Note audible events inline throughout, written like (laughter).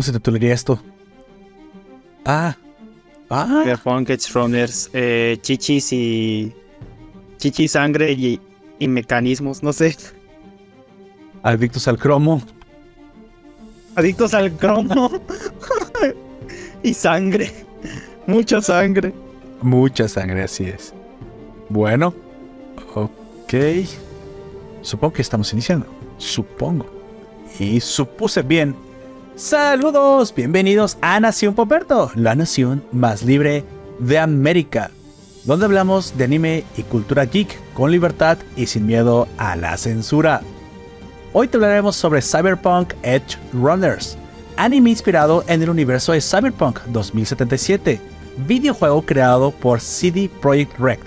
¿Cómo se titularía esto? Ah. Ah. Funkage Runners. Eh, chichis y. Chichis, sangre y, y mecanismos, no sé. Adictos al cromo. Adictos al cromo. (laughs) y sangre. Mucha sangre. Mucha sangre, así es. Bueno. Ok. Supongo que estamos iniciando. Supongo. Y supuse bien. Saludos, bienvenidos a Nación Poperto, la nación más libre de América, donde hablamos de anime y cultura geek con libertad y sin miedo a la censura. Hoy te hablaremos sobre Cyberpunk Edge Runners, anime inspirado en el universo de Cyberpunk 2077, videojuego creado por CD Projekt Red,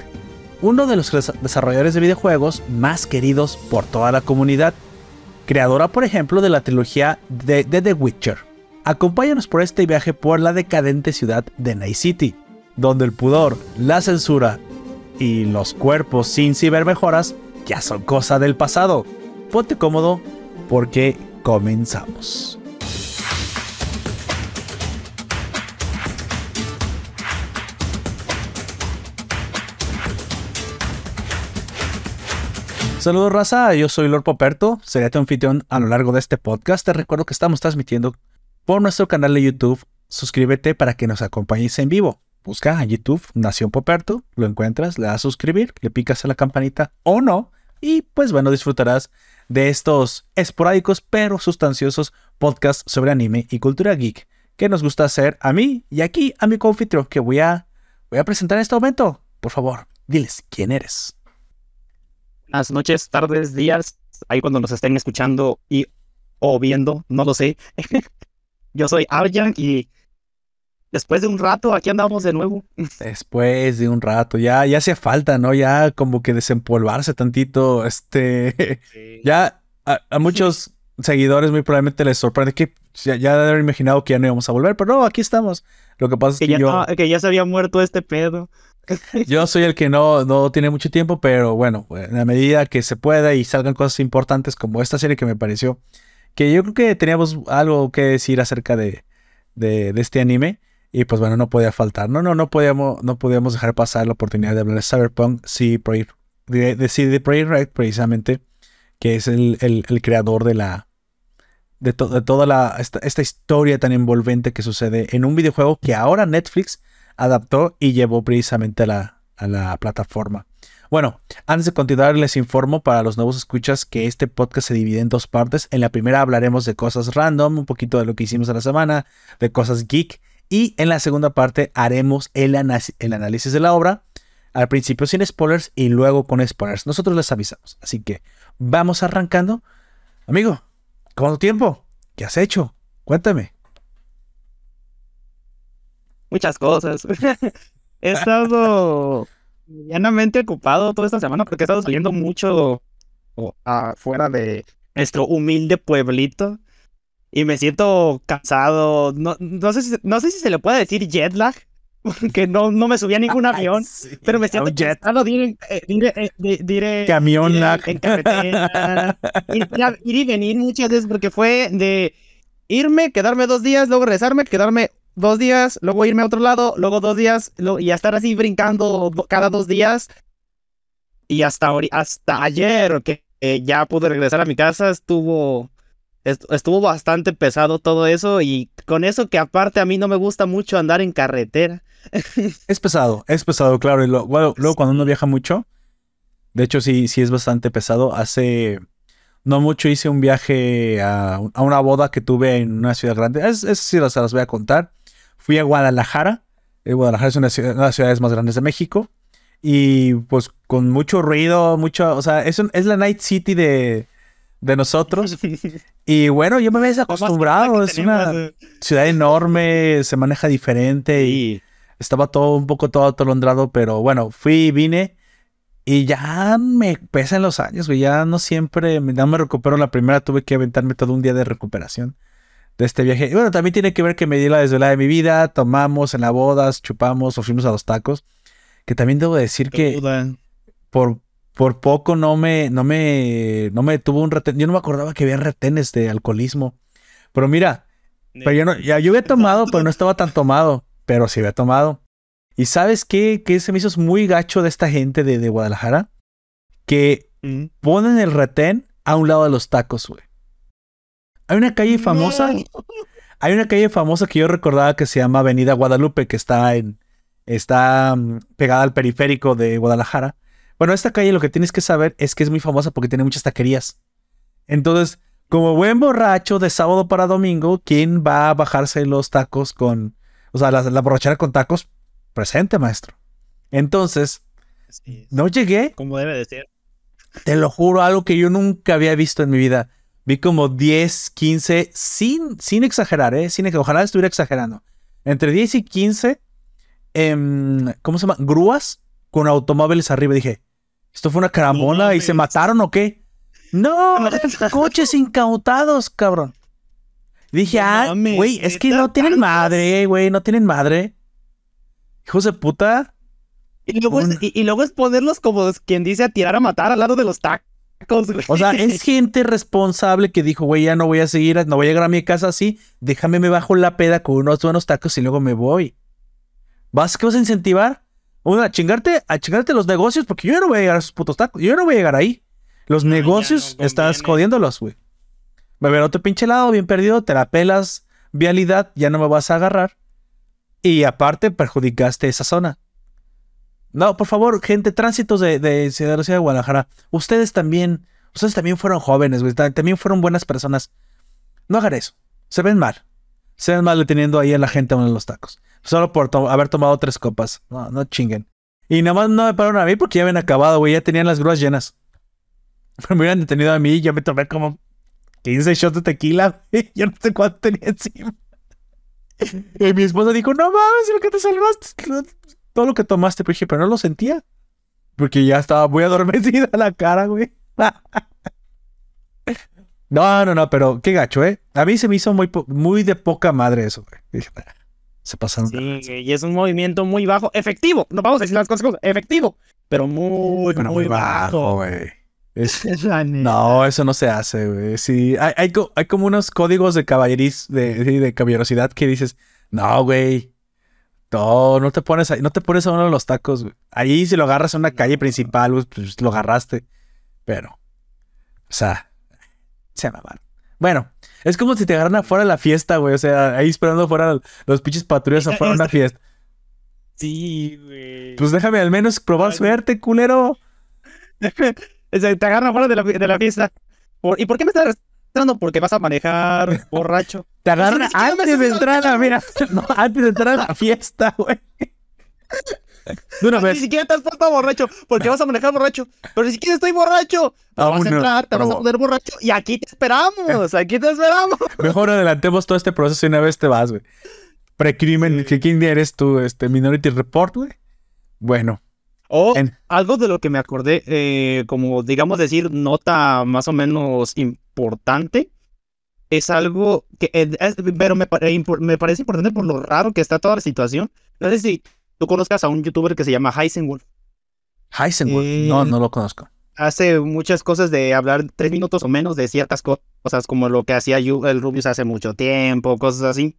uno de los desarrolladores de videojuegos más queridos por toda la comunidad creadora por ejemplo de la trilogía de, The Witcher. Acompáñanos por este viaje por la decadente ciudad de Night City, donde el pudor, la censura y los cuerpos sin cibermejoras ya son cosa del pasado. Ponte cómodo porque comenzamos. Saludos raza, yo soy Lord Poperto, seré tu anfitrión a lo largo de este podcast. Te recuerdo que estamos transmitiendo por nuestro canal de YouTube. Suscríbete para que nos acompañes en vivo. Busca a YouTube Nación Poperto, lo encuentras, le das a suscribir, le picas a la campanita o no, y pues bueno, disfrutarás de estos esporádicos pero sustanciosos podcasts sobre anime y cultura geek que nos gusta hacer a mí y aquí a mi confitrión que voy a, voy a presentar en este momento. Por favor, diles quién eres buenas noches, tardes, días, ahí cuando nos estén escuchando y o viendo, no lo sé. (laughs) Yo soy Arjan y después de un rato aquí andamos de nuevo. (laughs) Después de un rato, ya, ya hace falta, ¿no? Ya como que desempolvarse tantito, este, (laughs) ya a, muchos seguidores muy probablemente les sorprende que ya, ya de haber imaginado que ya no íbamos a volver, pero no, aquí estamos. Lo que pasa es que, ya, yo... que ya se había muerto este pedo. (laughs) Yo soy el que no, no tiene mucho tiempo, pero bueno, en la medida que se pueda y salgan cosas importantes como esta serie que me pareció, que yo creo que teníamos algo que decir acerca de, de, este anime. Y pues bueno, no podía faltar. No, no, no podíamos, no podíamos dejar pasar la oportunidad de hablar de Cyberpunk, sí, de, de CD Projekt precisamente, que es el, creador de la. De, de toda la, esta, esta historia tan envolvente que sucede en un videojuego que ahora Netflix adaptó y llevó precisamente a la, a la plataforma. Bueno, antes de continuar les informo para los nuevos escuchas que este podcast se divide en dos partes. En la primera hablaremos de cosas random, un poquito de lo que hicimos a la semana, de cosas geek. Y en la segunda parte haremos el, el análisis de la obra, al principio sin spoilers y luego con spoilers. Nosotros les avisamos. Así que vamos arrancando. Amigo, ¿cuánto tiempo? ¿Qué has hecho? Cuéntame muchas cosas. (laughs) he estado medianamente ocupado toda esta semana porque he estado saliendo mucho afuera de nuestro humilde pueblito y me siento cansado. No, no, sé, si, no sé si se le puede decir jet lag, (laughs) porque no, no me subí a ningún (laughs) avión, pero me siento jet. cansado diré, eh, diré, Camión lag. En carretera. ir, ir, y venir muchas veces porque fue de irme, quedarme dos días, luego regresarme, quedarme dos días, luego irme a otro lado, luego dos días, y estar así brincando cada dos días. Y hasta, hasta ayer, que ya pude regresar a mi casa, estuvo, estuvo bastante pesado todo eso. Y con eso que aparte a mí no me gusta mucho andar en carretera. (laughs) es pesado, es pesado, claro. Y luego cuando uno viaja mucho, de hecho sí, sí es bastante pesado. Hace no mucho hice un viaje a, una boda que tuve en una ciudad grande. Es, es sí, se las voy a contar. Fui a Guadalajara. Eh, Guadalajara es una, de las ciudades más grandes de México. Y pues con mucho ruido, mucho, o sea, es, es la Night City de, de nosotros. (laughs) y bueno, yo me había acostumbrado. Es una ciudad enorme, se maneja diferente y estaba todo un poco todo atolondrado, pero bueno, fui y vine. Y ya me pesan los años, güey. Ya no siempre, ya me recupero la primera, tuve que aventarme todo un día de recuperación de este viaje. Y bueno, también tiene que ver que me di la desvelada de mi vida, tomamos en las bodas, chupamos o fuimos a los tacos. Que también debo decir que por, por poco no me, no me, no me tuvo un retén. Yo no me acordaba que había retenes de alcoholismo. Pero mira, Pero yo no, ya yo había tomado, pero no estaba tan tomado. Pero sí había tomado. ¿Y sabes qué? Que se me hizo muy gacho de esta gente de, de Guadalajara. Que Mm. ponen el retén a un lado de los tacos, güey. Hay una calle famosa. Hay una calle famosa que yo recordaba que se llama Avenida Guadalupe, que está en. Está mm, pegada al periférico de Guadalajara. Bueno, esta calle lo que tienes que saber es que es muy famosa porque tiene muchas taquerías. Entonces, como buen borracho de sábado para domingo, ¿quién va a bajarse los tacos con. O sea, la, la borrachera con tacos? Presente, maestro. Entonces, Sí, no llegué como debe de ser. te lo juro, algo que yo nunca había visto en mi vida. Vi como 10, 15, sin, sin exagerar, ¿eh? Sin, ojalá estuviera exagerando. Entre 10 y 15, em, ¿cómo se llama? Grúas con automóviles arriba. Dije, ¿esto fue una carambola y se mataron o qué? No, (laughs) coches incautados, cabrón. Dije, No ah, güey, es que ¿neta no tienen madre, güey, no tienen madre. Hijos de puta. Y luego, es, y, y luego es ponerlos como quien dice a tirar a matar al lado de los tacos, güey. O sea, es gente responsable que dijo, güey, ya no voy a seguir, no voy a llegar a mi casa así, déjame me bajo la peda con unos buenos tacos y luego me voy. ¿Vas qué vas a incentivar? Una, a chingarte, a chingarte los negocios, porque yo no voy a llegar a esos putos tacos, yo no voy a llegar ahí. Los No, ya negocios no estás jodiéndolos, güey. Beber otro pinche lado, bien perdido, te la pelas, vialidad, ya no me vas a agarrar. Y aparte, perjudicaste esa zona. No, por favor, gente, tránsitos de, de Ciudad de Guadalajara. Ustedes también, ustedes también fueron jóvenes, güey. ta- También fueron buenas personas. No hagan eso. Se ven mal. Se ven mal deteniendo ahí a la gente a uno los tacos. Solo por haber tomado tres copas. No, no chinguen. Y nada más no me pararon a mí porque ya habían acabado, güey. Ya tenían las grúas llenas. Pero (laughs) me hubieran detenido a mí y yo me tomé como 15 shots de tequila. güey. (laughs) Yo no sé cuánto tenía encima. (laughs) Y mi esposa dijo, no mames, lo que te salvaste. Todo lo que tomaste, pero dije, pero no lo sentía. Porque ya estaba muy (laughs) adormecida la cara, güey. (laughs) No, no, no, pero qué gacho, ¿eh? A mí se me hizo muy, muy de poca madre eso, güey. "Ah, Se pasaron. Sí, lanza". güey, y es un movimiento muy bajo. Efectivo. No vamos a decir las cosas como efectivo. Pero muy, Bueno, muy bajo. güey. Es-. (laughs) No, eso no se hace, güey. Sí, hay, hay, hay como unos códigos de caballeris, de, sí, de caballerosidad que dices, no, güey. No, no te pones ahí, no te pones a uno de los tacos, güey. Ahí si lo agarras en una calle principal, güey, pues lo agarraste. Pero, o sea, se mamaron. Bueno, es como si te agarran afuera de la fiesta, güey. O sea, ahí esperando afuera los pinches patrullas afuera de una fiesta. Sí, güey. Pues déjame al menos probar Ay, suerte, culero. (laughs) O sea, te agarran fuera de la, de la fiesta. Por- ¿Y por qué me estás arrestando? Porque vas a manejar (laughs) borracho. Te agarran ni antes de entrar a la, mira, (laughs) no, antes de entrar a la fiesta, güey. De una Ni vez. siquiera te has puesto borracho. Porque vas a manejar borracho. Pero ni siquiera estoy borracho. Aún vas a no, entrar, te vas a poner borracho. Y aquí te esperamos. Aquí te esperamos. (laughs) Mejor adelantemos todo este proceso y una vez te vas, güey. Precrimen, que ¿quién eres tú? Este, Minority Report, güey. Bueno, O En- algo de lo que me acordé, eh, como digamos decir, nota más o menos importante, es algo que, eh, es- pero me, me parece importante por lo raro que está toda la situación. No sé si tú conozcas a un youtuber que se llama Heisenwolf. Heisenberg. Eh, No, no lo conozco. Hace muchas cosas de hablar tres minutos o menos de ciertas co- cosas, como lo que hacía el Rubius hace mucho tiempo, cosas así.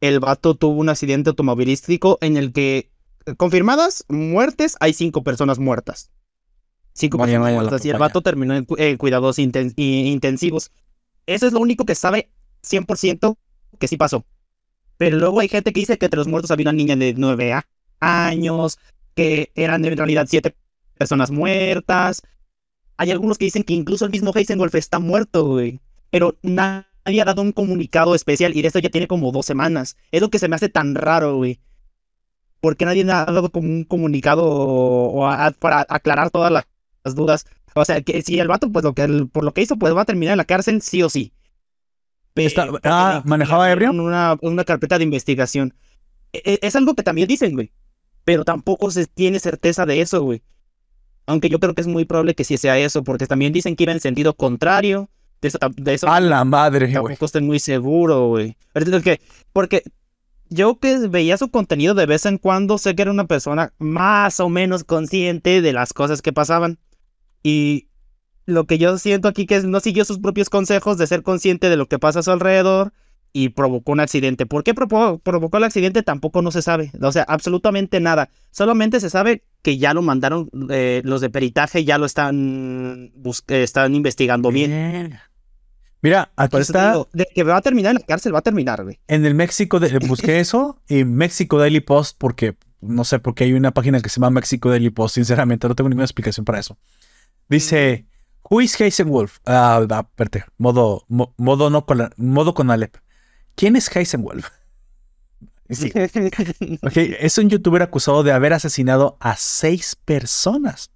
El vato tuvo un accidente automovilístico en el que, confirmadas muertes, hay cinco personas muertas. Cinco Vaya, personas vaya muertas. Y el vato terminó en cu- eh, cuidados inten- intensivos. Eso es lo único que sabe 100% que sí pasó. Pero luego hay gente que dice que entre los muertos había una niña de nueve a- años, que eran en realidad siete personas muertas. Hay algunos que dicen que incluso el mismo Heisenwolf está muerto, güey. Pero nadie ha dado un comunicado especial y de esto ya tiene como dos semanas. Es lo que se me hace tan raro, güey. Porque nadie ha dado como un comunicado o, para aclarar todas las dudas. O sea, que si el vato, pues lo que el- por lo que hizo, pues va a terminar en la cárcel, sí o sí. Pe- Está- porque ah, ¿manejaba ebrio? Una, una carpeta de investigación. E- e- Es algo que también dicen, güey. Pero tampoco se tiene certeza de eso, güey. Aunque yo creo que es muy probable que sí sea eso, porque también dicen que iba en sentido contrario. De eso, tam- de eso A la madre, güey. tampoco estoy muy seguro, güey. Ahorita es que- Porque yo que veía su contenido de vez en cuando, sé que era una persona más o menos consciente de las cosas que pasaban. Y lo que yo siento aquí que es no siguió sus propios consejos de ser consciente de lo que pasa a su alrededor y provocó un accidente. ¿Por qué provocó, provocó el accidente? Tampoco no se sabe. O sea, absolutamente nada. Solamente se sabe que ya lo mandaron, eh, los de peritaje ya lo están, están investigando bien. Mira, aquí está. de que va a terminar en la cárcel, va a terminar, güey. En el México, de, (coughs) busqué eso y México Daily Post, porque no sé por qué hay una página que se llama México Daily Post, sinceramente, no tengo ninguna explicación para eso. Dice, Who is Heisenwolf? Ah, espérate, modo, modo, no con, modo con Alep. ¿Quién es Heisenwolf? (laughs) Sí. (laughs) es un youtuber acusado de haber asesinado a seis personas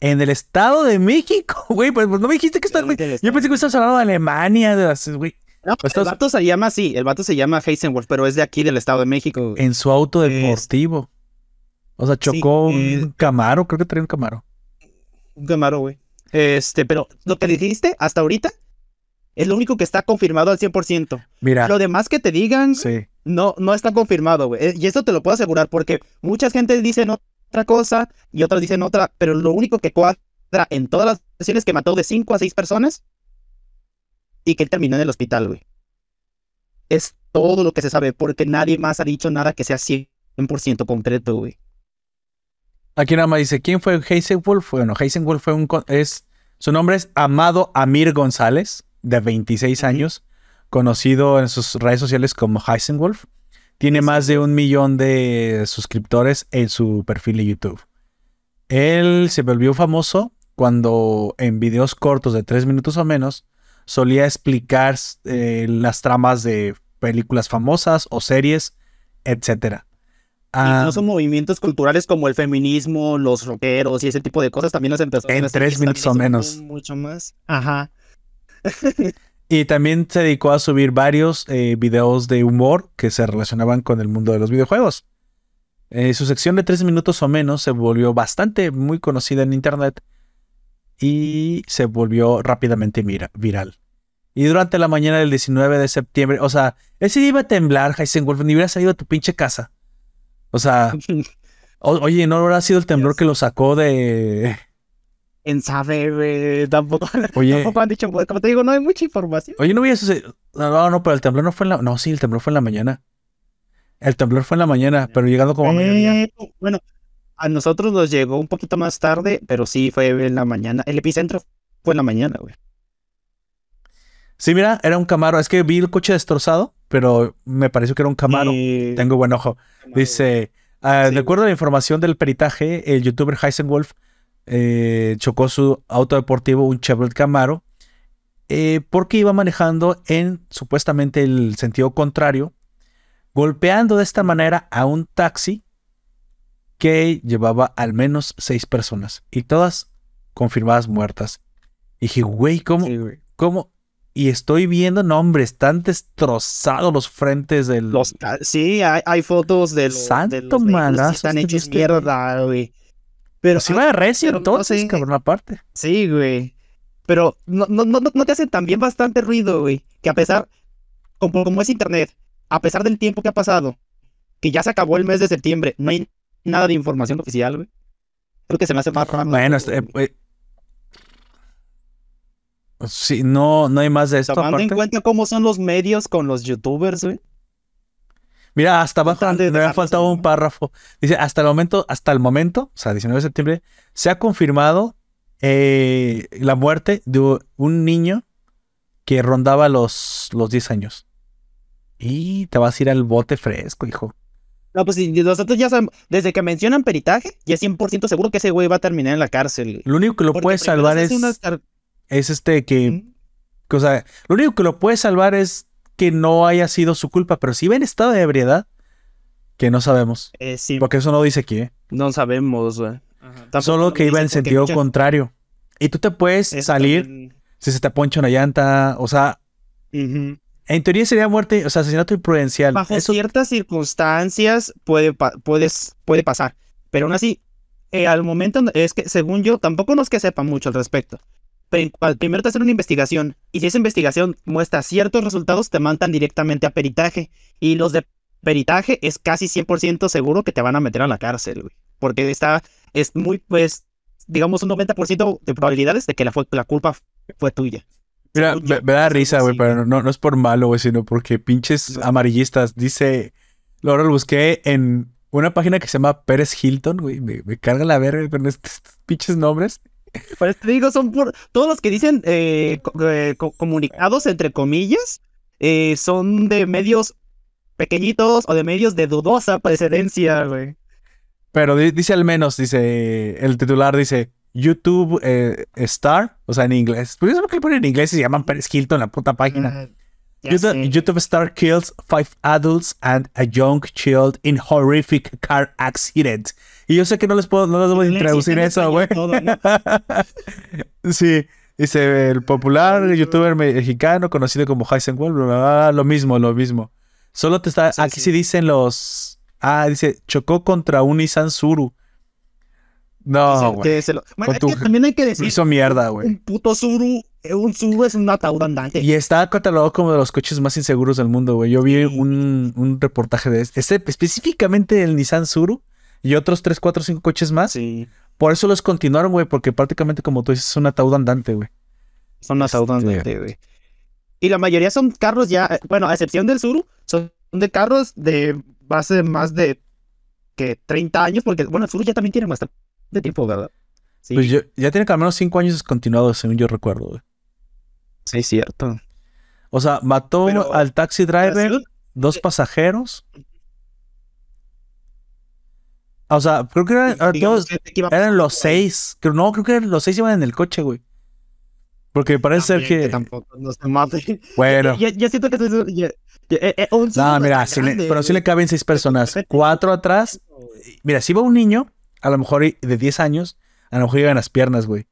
en el Estado de México, (laughs) güey. Pues, pues, no me dijiste que está, Yo pensé que estabas hablando de Alemania, de güey. No, el vato se llama así, el vato se llama Heisenwolf, pero es de aquí, del Estado de México. En su auto deportivo. O sea, chocó un eh, Camaro, creo que traía un Camaro. Un Camaro, güey. Este, pero lo que dijiste hasta ahorita es lo único que está confirmado al 100%. Mira. Lo demás que te digan no, no está confirmado, güey. Eh, y eso te lo puedo asegurar porque mucha gente dice otra cosa y otras dicen otra, pero lo único que cuadra en todas las versiones que mató de 5 a 6 personas y que terminó en el hospital, güey. Es todo lo que se sabe, porque nadie más ha dicho nada que sea 100% concreto, güey. Aquí nada más dice, ¿quién fue Heisenwolf? Bueno, Heisenwolf fue un... Es, su nombre es Amado Amir González, de 26 años, conocido en sus redes sociales como Heisenwolf. Tiene más de un millón de suscriptores en su perfil de YouTube. Él se volvió famoso cuando en videos cortos de tres minutos o menos solía explicar eh, las tramas de películas famosas o series, etc. Ah, son movimientos culturales como el feminismo, los rockeros y ese tipo de cosas también las empezó En tres minutos o menos. Mucho más. Ajá. (laughs) Y también se dedicó a subir varios eh, videos de humor que se relacionaban con el mundo de los videojuegos. Eh, su sección de tres minutos o menos se volvió bastante muy conocida en internet y se volvió rápidamente viral. Y durante la mañana del 19 de septiembre, o sea, ese día iba a temblar, Heisenwolf, ni hubiera salido a tu pinche casa. O sea, oye, ¿no habrá sido el (laughs) temblor que lo sacó de, en saber, tampoco, (laughs) Oye, tampoco han dicho, como te digo, no hay mucha información. Oye, no voy a No, no, no, pero el temblor no fue en la. No, sí, el temblor fue en la mañana. El temblor fue en la mañana, pero llegando como a mediodía. Eh, bueno, a nosotros nos llegó un poquito más tarde, pero sí fue en la mañana. El epicentro fue en la mañana, güey. Sí, mira, era un Camaro. Es que vi el coche destrozado, pero me pareció que era un Camaro. Tengo buen ojo. Dice, ah, de acuerdo a la información del peritaje, el youtuber Heisenwolf eh, chocó su auto deportivo, un Chevrolet Camaro, eh, porque iba manejando en supuestamente el sentido contrario, golpeando de esta manera a un taxi que llevaba al menos seis personas y todas confirmadas muertas. Y dije, güey, ¿cómo? ¿Cómo? Y estoy viendo, no, hombre, están destrozados los frentes del. Los, sí, hay, fotos del. Santo de Están hechos mierda, güey. Pero si va de recio entonces, cabrón, aparte. Sí, güey. Pero no, no, no, no te hace también bastante ruido, güey. Que a pesar, como, como es internet, a pesar del tiempo que ha pasado, que ya se acabó el mes de septiembre, no hay nada de información oficial, güey. Creo que se me hace más raro. Bueno, este, eh, sí, no, no hay más de esto. Tomando en cuenta cómo son los medios con los youtubers, güey. Mira, hasta abajo me había faltado un párrafo. Dice, hasta el momento, hasta el momento, o sea, 19 de septiembre, se ha confirmado eh, la muerte de un niño que rondaba los, los 10 años. Y te vas a ir al bote fresco, hijo. No, pues nosotros ya sabemos, desde que mencionan peritaje, ya es 100% seguro que ese güey va a terminar en la cárcel. Lo único que lo puede salvar es, es este que, o sea, lo único que lo puede salvar es que no haya sido su culpa, pero si ven estado de ebriedad, que no sabemos. Eh, sí. Porque eso no dice qué. No sabemos, güey. Solo que iba en sentido contrario. Y tú te puedes salir si se te poncha una llanta, o sea, en teoría sería muerte, o sea, asesinato imprudencial. Bajo ciertas circunstancias puede, puedes, puede pasar, pero aún así, eh, al momento es que, según yo, tampoco no es que sepa mucho al respecto, primero te hacen una investigación y si esa investigación muestra ciertos resultados te mandan directamente a peritaje y los de peritaje es casi 100% seguro que te van a meter a la cárcel, güey, porque está es muy pues digamos un 90% de probabilidades de que la, la culpa fue tuya. Mira, me, da risa, güey, pero no, no es por malo, güey, sino porque pinches amarillistas. Dice, luego lo busqué en una página que se llama Pérez Hilton, güey. Me, me carga la verga con estos pinches nombres. (laughs) Por eso te digo, son por todos los que dicen eh, co- eh, co- comunicados entre comillas, eh, son de medios pequeñitos o de medios de dudosa precedencia, güey. Pero di- dice al menos, dice, el titular dice, YouTube eh, Star, o sea, en inglés. Pues eso que le ponen en inglés y se llaman Pérez Hilton la puta página. YouTube. YouTube star kills five adults and a young child in horrific car accident. Y yo sé que no les puedo, no les voy a traducir eso, güey. (laughs) sí, dice el popular youtuber mexicano conocido como Heisenwald, bla, bla, bla, lo mismo, lo mismo. Solo te está, Sí, aquí sí. sí. dicen los, ah, dice, chocó contra un Nissan Suru. No, güey, lo- Bueno, tu- también hay que (laughs) decir, hizo mierda, güey. un puto Zuru, eh, un Zuru es un ataúd andante. Y está catalogado como de los coches más inseguros del mundo, güey. Yo vi un, un reportaje de este, este, específicamente el Nissan Suru y otros 3, 4, 5 coches más. Sí, Por eso los continuaron, güey, porque prácticamente como tú dices, es un ataúd andante, güey. son ataúd Este- andante, güey. Y la mayoría son carros ya, eh, bueno, a excepción del Zuru, son de carros de base más de que 30 años, porque, bueno, el Zuru ya también tiene bastante tiempo, ¿verdad? Sí, Pues yo- ya tiene que al menos 5 años descontinuados, según yo recuerdo, güey. sí, es cierto. O sea, mató Pero- al taxi driver, dos pasajeros. O sea, creo que eran, ah, todos- que- eran los seis. Creo, no, creo que eran los seis iban en el coche, güey. Porque parece ser que. tampoco no se mate. (laughs) Bueno. Ya siento que eso ya- eh, eh, un No, mira, le- pero sí le caben seis personas. Cuatro atrás. Mira, si iba un niño, a lo mejor de 10 años, a lo mejor iban las piernas, güey.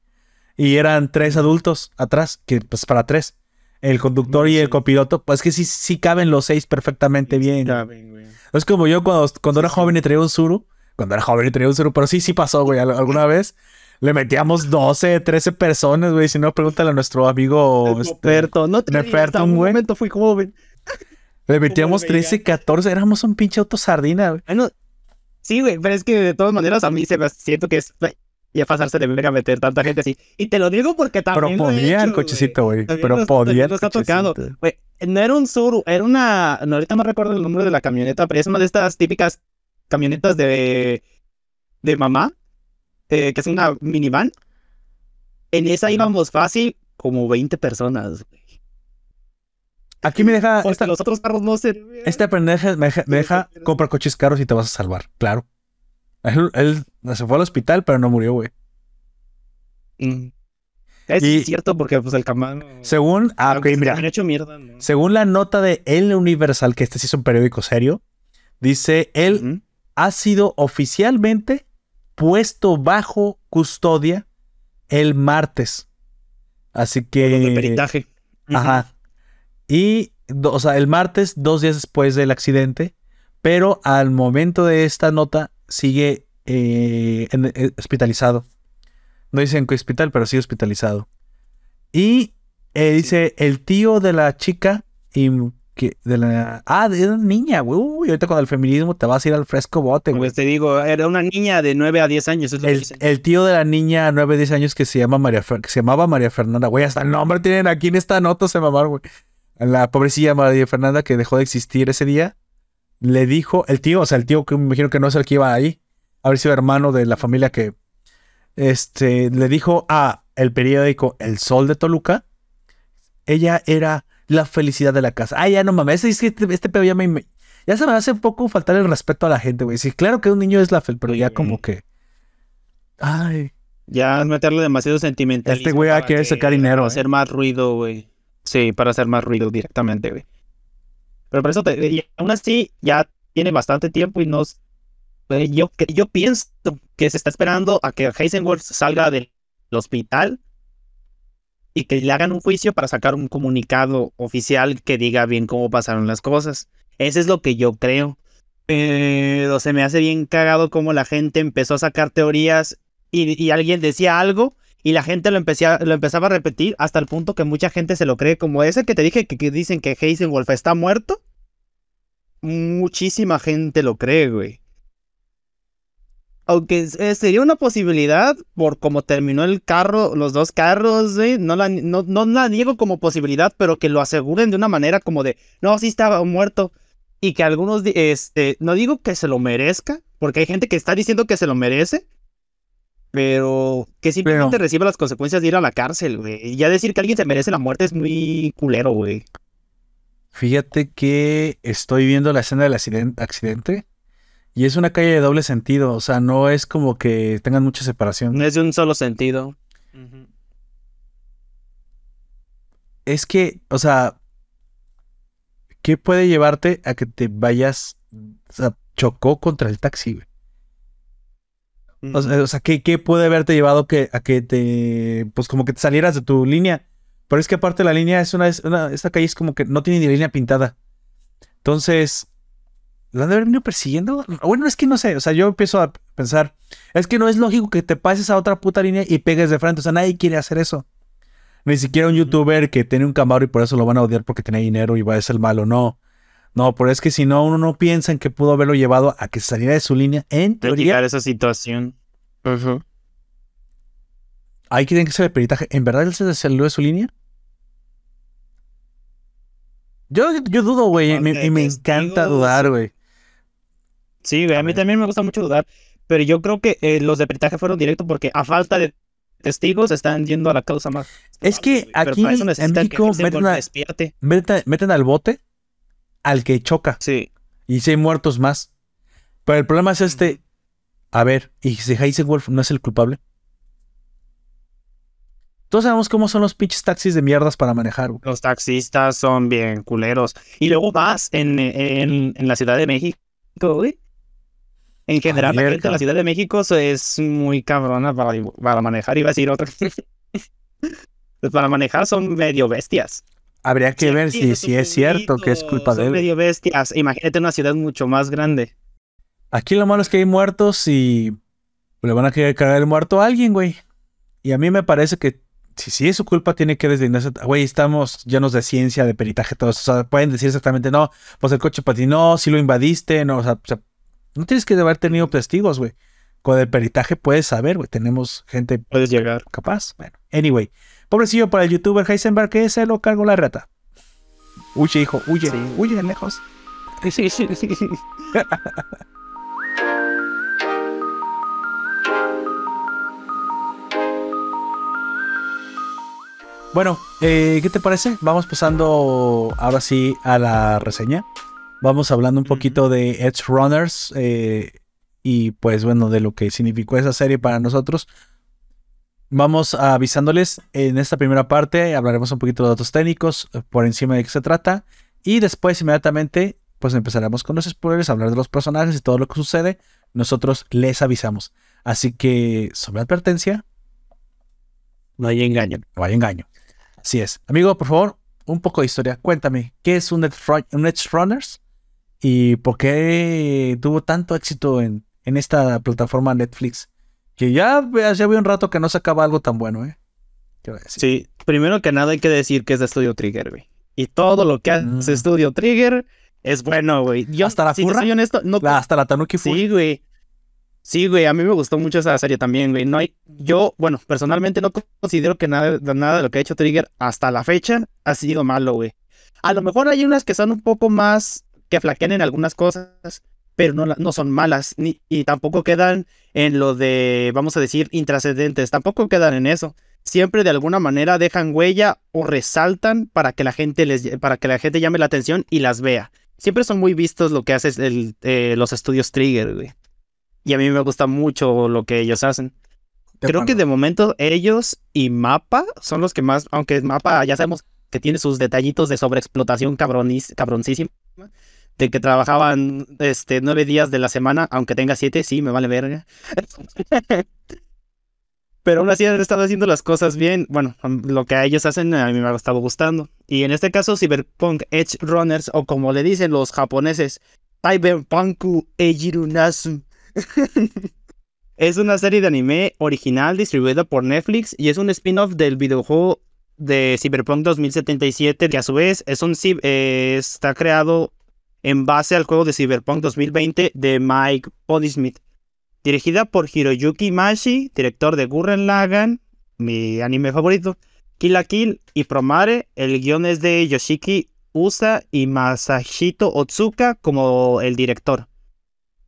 Y eran tres adultos atrás, que pues para tres. El conductor y el copiloto, pues que sí, sí caben los seis perfectamente bien. Caben, güey. Es como yo cuando, cuando Sí, era joven y traía un Zuru. Cuando era joven y traía un Zuru, pero sí, sí pasó, güey. al- Alguna (laughs) vez le metíamos 12, 13 personas, güey. Si no, pregúntale a nuestro amigo. este, Neferto, no te hasta un momento fui joven. le (laughs) metíamos el 13, 14. Éramos un pinche auto sardina, güey. Bueno, sí, güey, pero es que de todas maneras a mí se me siento que es ya pasarse de verga meter tanta gente así. Y te lo digo porque Pero también he podía el cochecito, güey. Pero podía nos ha tocado. no era un Zuru, era una. No, ahorita no recuerdo el nombre de la camioneta, pero es una de estas típicas camionetas de. de mamá, eh, que es una minivan. En esa íbamos fácil como 20 personas, güey. Aquí me deja. Esta, los otros carros no se. esta pendeja me deja, me deja compra coches caros y te vas a salvar. Claro. Él, él se fue al hospital, pero no murió, güey. Mm. Es Y- cierto, porque pues el camano. Según. Ah, ok, aunque se mira. hubiera hecho mierda, ¿no? Según la nota de El Universal, que este sí es un periódico serio, dice: él. Ha sido oficialmente puesto bajo custodia el martes. Así que. peritaje. Ajá. Y, o sea, el martes, dos días después del accidente, pero al momento de esta nota sigue eh, en- eh, hospitalizado. No dice en qué hospital, pero sigue hospitalizado. Y eh, dice el tío de la chica y que de la ah de una niña, güey. Uy, ahorita con el feminismo te vas a ir al fresco bote, güey. Pues te digo, era una niña de 9 a 10 años. Es lo que El, el tío de la niña 9, 10 años que se llama María Fer- que se llamaba María Fernanda, güey, hasta el nombre tienen aquí en esta nota se mamaron, güey. La pobrecilla María Fernanda que dejó de existir ese día, le dijo, el tío, o sea, el tío que me imagino que no es el que iba ahí, haber sido hermano de la familia que, este, le dijo a el periódico El Sol de Toluca, ella era la felicidad de la casa. Ay, ya no mames, es que este, este pedo ya me, me- ya se me hace un poco faltar el respeto a la gente, güey. Sí, claro que un niño es la fel, pero ya como que, ay, Ya es meterle demasiado sentimental. Este güey a querer sacar dinero, Para ¿eh? hacer más ruido, güey. Sí, para hacer más ruido directamente, güey. Pero por eso, te, aún así, ya tiene bastante tiempo y nos. yo, yo pienso que se está esperando a que Heisenberg salga del hospital y que le hagan un juicio para sacar un comunicado oficial que diga bien cómo pasaron las cosas. Eso es lo que yo creo. Pero se me hace bien cagado como la gente empezó a sacar teorías y, alguien decía algo y la gente lo, lo empezaba a repetir hasta el punto que mucha gente se lo cree. Como ese que te dije que, que dicen que Heisenwolf está muerto. Muchísima gente lo cree, güey. Aunque eh, sería una posibilidad por cómo terminó el carro, los dos carros, güey, no la, no, no la niego como posibilidad, pero que lo aseguren de una manera como de, no, sí estaba muerto. Y que algunos, este, no digo que se lo merezca, porque hay gente que está diciendo que se lo merece, pero que simplemente reciba las consecuencias de ir a la cárcel, güey. Y ya decir que alguien se merece la muerte es muy culero, güey. Fíjate que estoy viendo la escena del accidente y es una calle de doble sentido, o sea, no es como que tengan mucha separación. No es de un solo sentido. Es que, o sea, ¿qué puede llevarte a que te vayas, o sea, chocó contra el taxi, güey? O sea, ¿qué, puede haberte llevado que, a que te, pues como que te salieras de tu línea? Pero es que aparte la línea es una, esta calle es como que no tiene ni línea pintada. Entonces, ¿la han de haber venido persiguiendo? Bueno, es que no sé, o sea, yo empiezo a pensar, es que no es lógico que te pases a otra puta línea y pegues de frente, o sea, nadie quiere hacer eso. Ni siquiera un youtuber que tiene un Camaro y por eso lo van a odiar porque tiene dinero y va a ser malo, no. No, pero es que si no, uno no piensa en que pudo haberlo llevado a que saliera de su línea en teoría. esa situación. Ahí tiene que ser el peritaje. ¿En verdad él se salió de su línea? Yo, yo dudo, güey, y me, encanta dudar, güey. Sí, güey, a, mí también me gusta mucho dudar, pero yo creo que eh, los de peritaje fueron directos porque a falta de testigos están yendo a la causa más. Es que aquí en México meten, meten, al bote al que choca. Sí. Y si hay muertos más. Pero el problema es este. A ver, ¿y si Heisenwolf no es el culpable? Todos sabemos cómo son los pinches taxis de mierdas para manejar. Los taxistas son bien culeros. Y luego más en, en, la Ciudad de México, güey. En general, la gente de la Ciudad de México es muy cabrona para, para manejar. Iba a decir otra. pues (laughs) para manejar son medio bestias. Habría que ver si, si es cierto que es culpa de él. medio bestias. Imagínate una ciudad mucho más grande. Aquí lo malo es que hay muertos y le van a querer cargar el muerto a alguien, güey. Y a mí me parece que si, si es su culpa, tiene que deslindarse. Güey, estamos llenos de ciencia, de peritaje, todos. O sea, pueden decir exactamente, no, pues el coche patinó, si lo invadiste, no, o sea, no tienes que haber tenido testigos, güey. Con el peritaje puedes saber, güey. Tenemos gente. Puedes llegar. Capaz. Bueno, anyway. Pobrecillo para el youtuber Heisenberg que se lo cargo la rata. Huye, hijo, huye, huye de lejos. Sí, sí, sí. Bueno, eh, ¿qué te parece? Vamos pasando ahora sí a la reseña. Vamos hablando un poquito de Edge Runners eh, y pues bueno, de lo que significó esa serie para nosotros. Vamos avisándoles en esta primera parte, hablaremos un poquito de datos técnicos, eh, por encima de qué se trata, y después inmediatamente pues empezaremos con los spoilers, hablar de los personajes y todo lo que sucede. Nosotros les avisamos. Así que, sobre advertencia, no hay engaño. No hay engaño. Así es. Amigo, por favor, un poco de historia. Cuéntame, ¿qué es un Edge, Runners? ¿Y por qué tuvo tanto éxito en, en esta plataforma Netflix? Que ya, ya había un rato que no sacaba algo tan bueno, ¿eh? Sí, primero que nada hay que decir que es de Studio Trigger, güey. Y todo lo que hace mm. Studio Trigger es bueno, güey. Yo, hasta la si honesto, no... hasta la Tanuki Sí, güey. Sí, güey, a mí me gustó mucho esa serie también, güey. No hay, yo, bueno, personalmente no considero que nada, nada de lo que ha hecho Trigger hasta la fecha ha sido malo, güey. A lo mejor hay unas que son un poco más, que flaquean en algunas cosas, pero no, no son malas, ni, y tampoco quedan en lo de, vamos a decir, intrascendentes, tampoco quedan en eso. Siempre de alguna manera dejan huella o resaltan para que la gente les, para que la gente llame la atención y las vea. Siempre son muy vistos lo que hace el, eh, los estudios Trigger, güey. Y a mí me gusta mucho lo que ellos hacen. Creo que de momento ellos y Mapa son los que más, aunque Mapa ya sabemos que tiene sus detallitos de sobreexplotación cabroncísima, de que trabajaban este, nueve días de la semana, aunque tenga siete, sí, me vale verga. Pero aún así han estado haciendo las cosas bien. Bueno, lo que ellos hacen a mí me ha estado gustando. Y en este caso, Cyberpunk Edge Runners, o como le dicen los japoneses, Cyberpunk Ejirunasu (laughs) es una serie de anime original distribuida por Netflix y es un spin-off del videojuego de Cyberpunk 2077, que a su vez es un, eh, está creado en base al juego de Cyberpunk 2020 de Mike Ponysmith. dirigida por Hiroyuki Mashi, director de Gurren Lagann, mi anime favorito, Kill la Kill y Promare. El guion es de Yoshiki Usa y Masahito Otsuka como el director.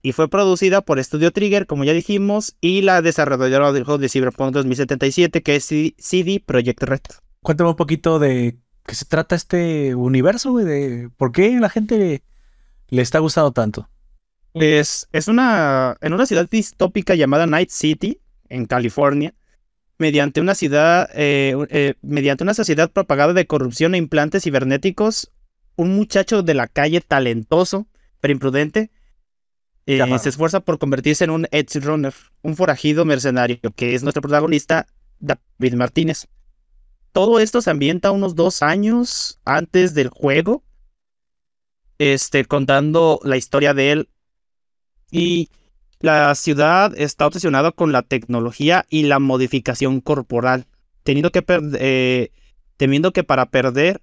Y fue producida por Studio Trigger, como ya dijimos, y la desarrolladora del juego de Cyberpunk 2077, que es CD Projekt Red. Cuéntame un poquito de qué se trata este universo, güey, de por qué la gente le está gustando tanto. Es, es una, en una ciudad distópica llamada Night City, en California, mediante una ciudad, eh, eh, mediante una sociedad propagada de corrupción e implantes cibernéticos, un muchacho de la calle talentoso, pero imprudente, eh, se esfuerza por convertirse en un edge runner, un forajido mercenario, que es nuestro protagonista, David Martínez. Todo esto se ambienta unos dos años antes del juego, este, contando la historia de él y la ciudad está obsesionada con la tecnología y la modificación corporal, teniendo que eh, temiendo que para perder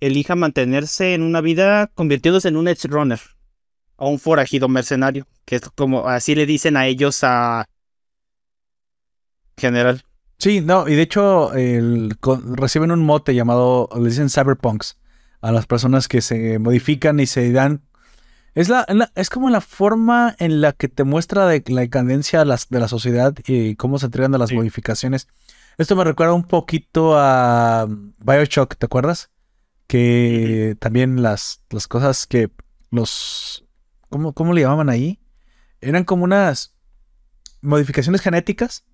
elija mantenerse en una vida convirtiéndose en un edge runner o un forajido mercenario, que es como así le dicen a ellos a general. Sí, no, y de hecho reciben un mote llamado, le dicen cyberpunks, a las personas que se modifican y se dan es, la, es como la forma en la que te muestra de la decadencia de la, sociedad y cómo se entregan a las modificaciones. Esto me recuerda un poquito a Bioshock, ¿te acuerdas? Que también las, las cosas que los... ¿cómo, ¿Cómo le llamaban ahí? Eran como unas modificaciones genéticas,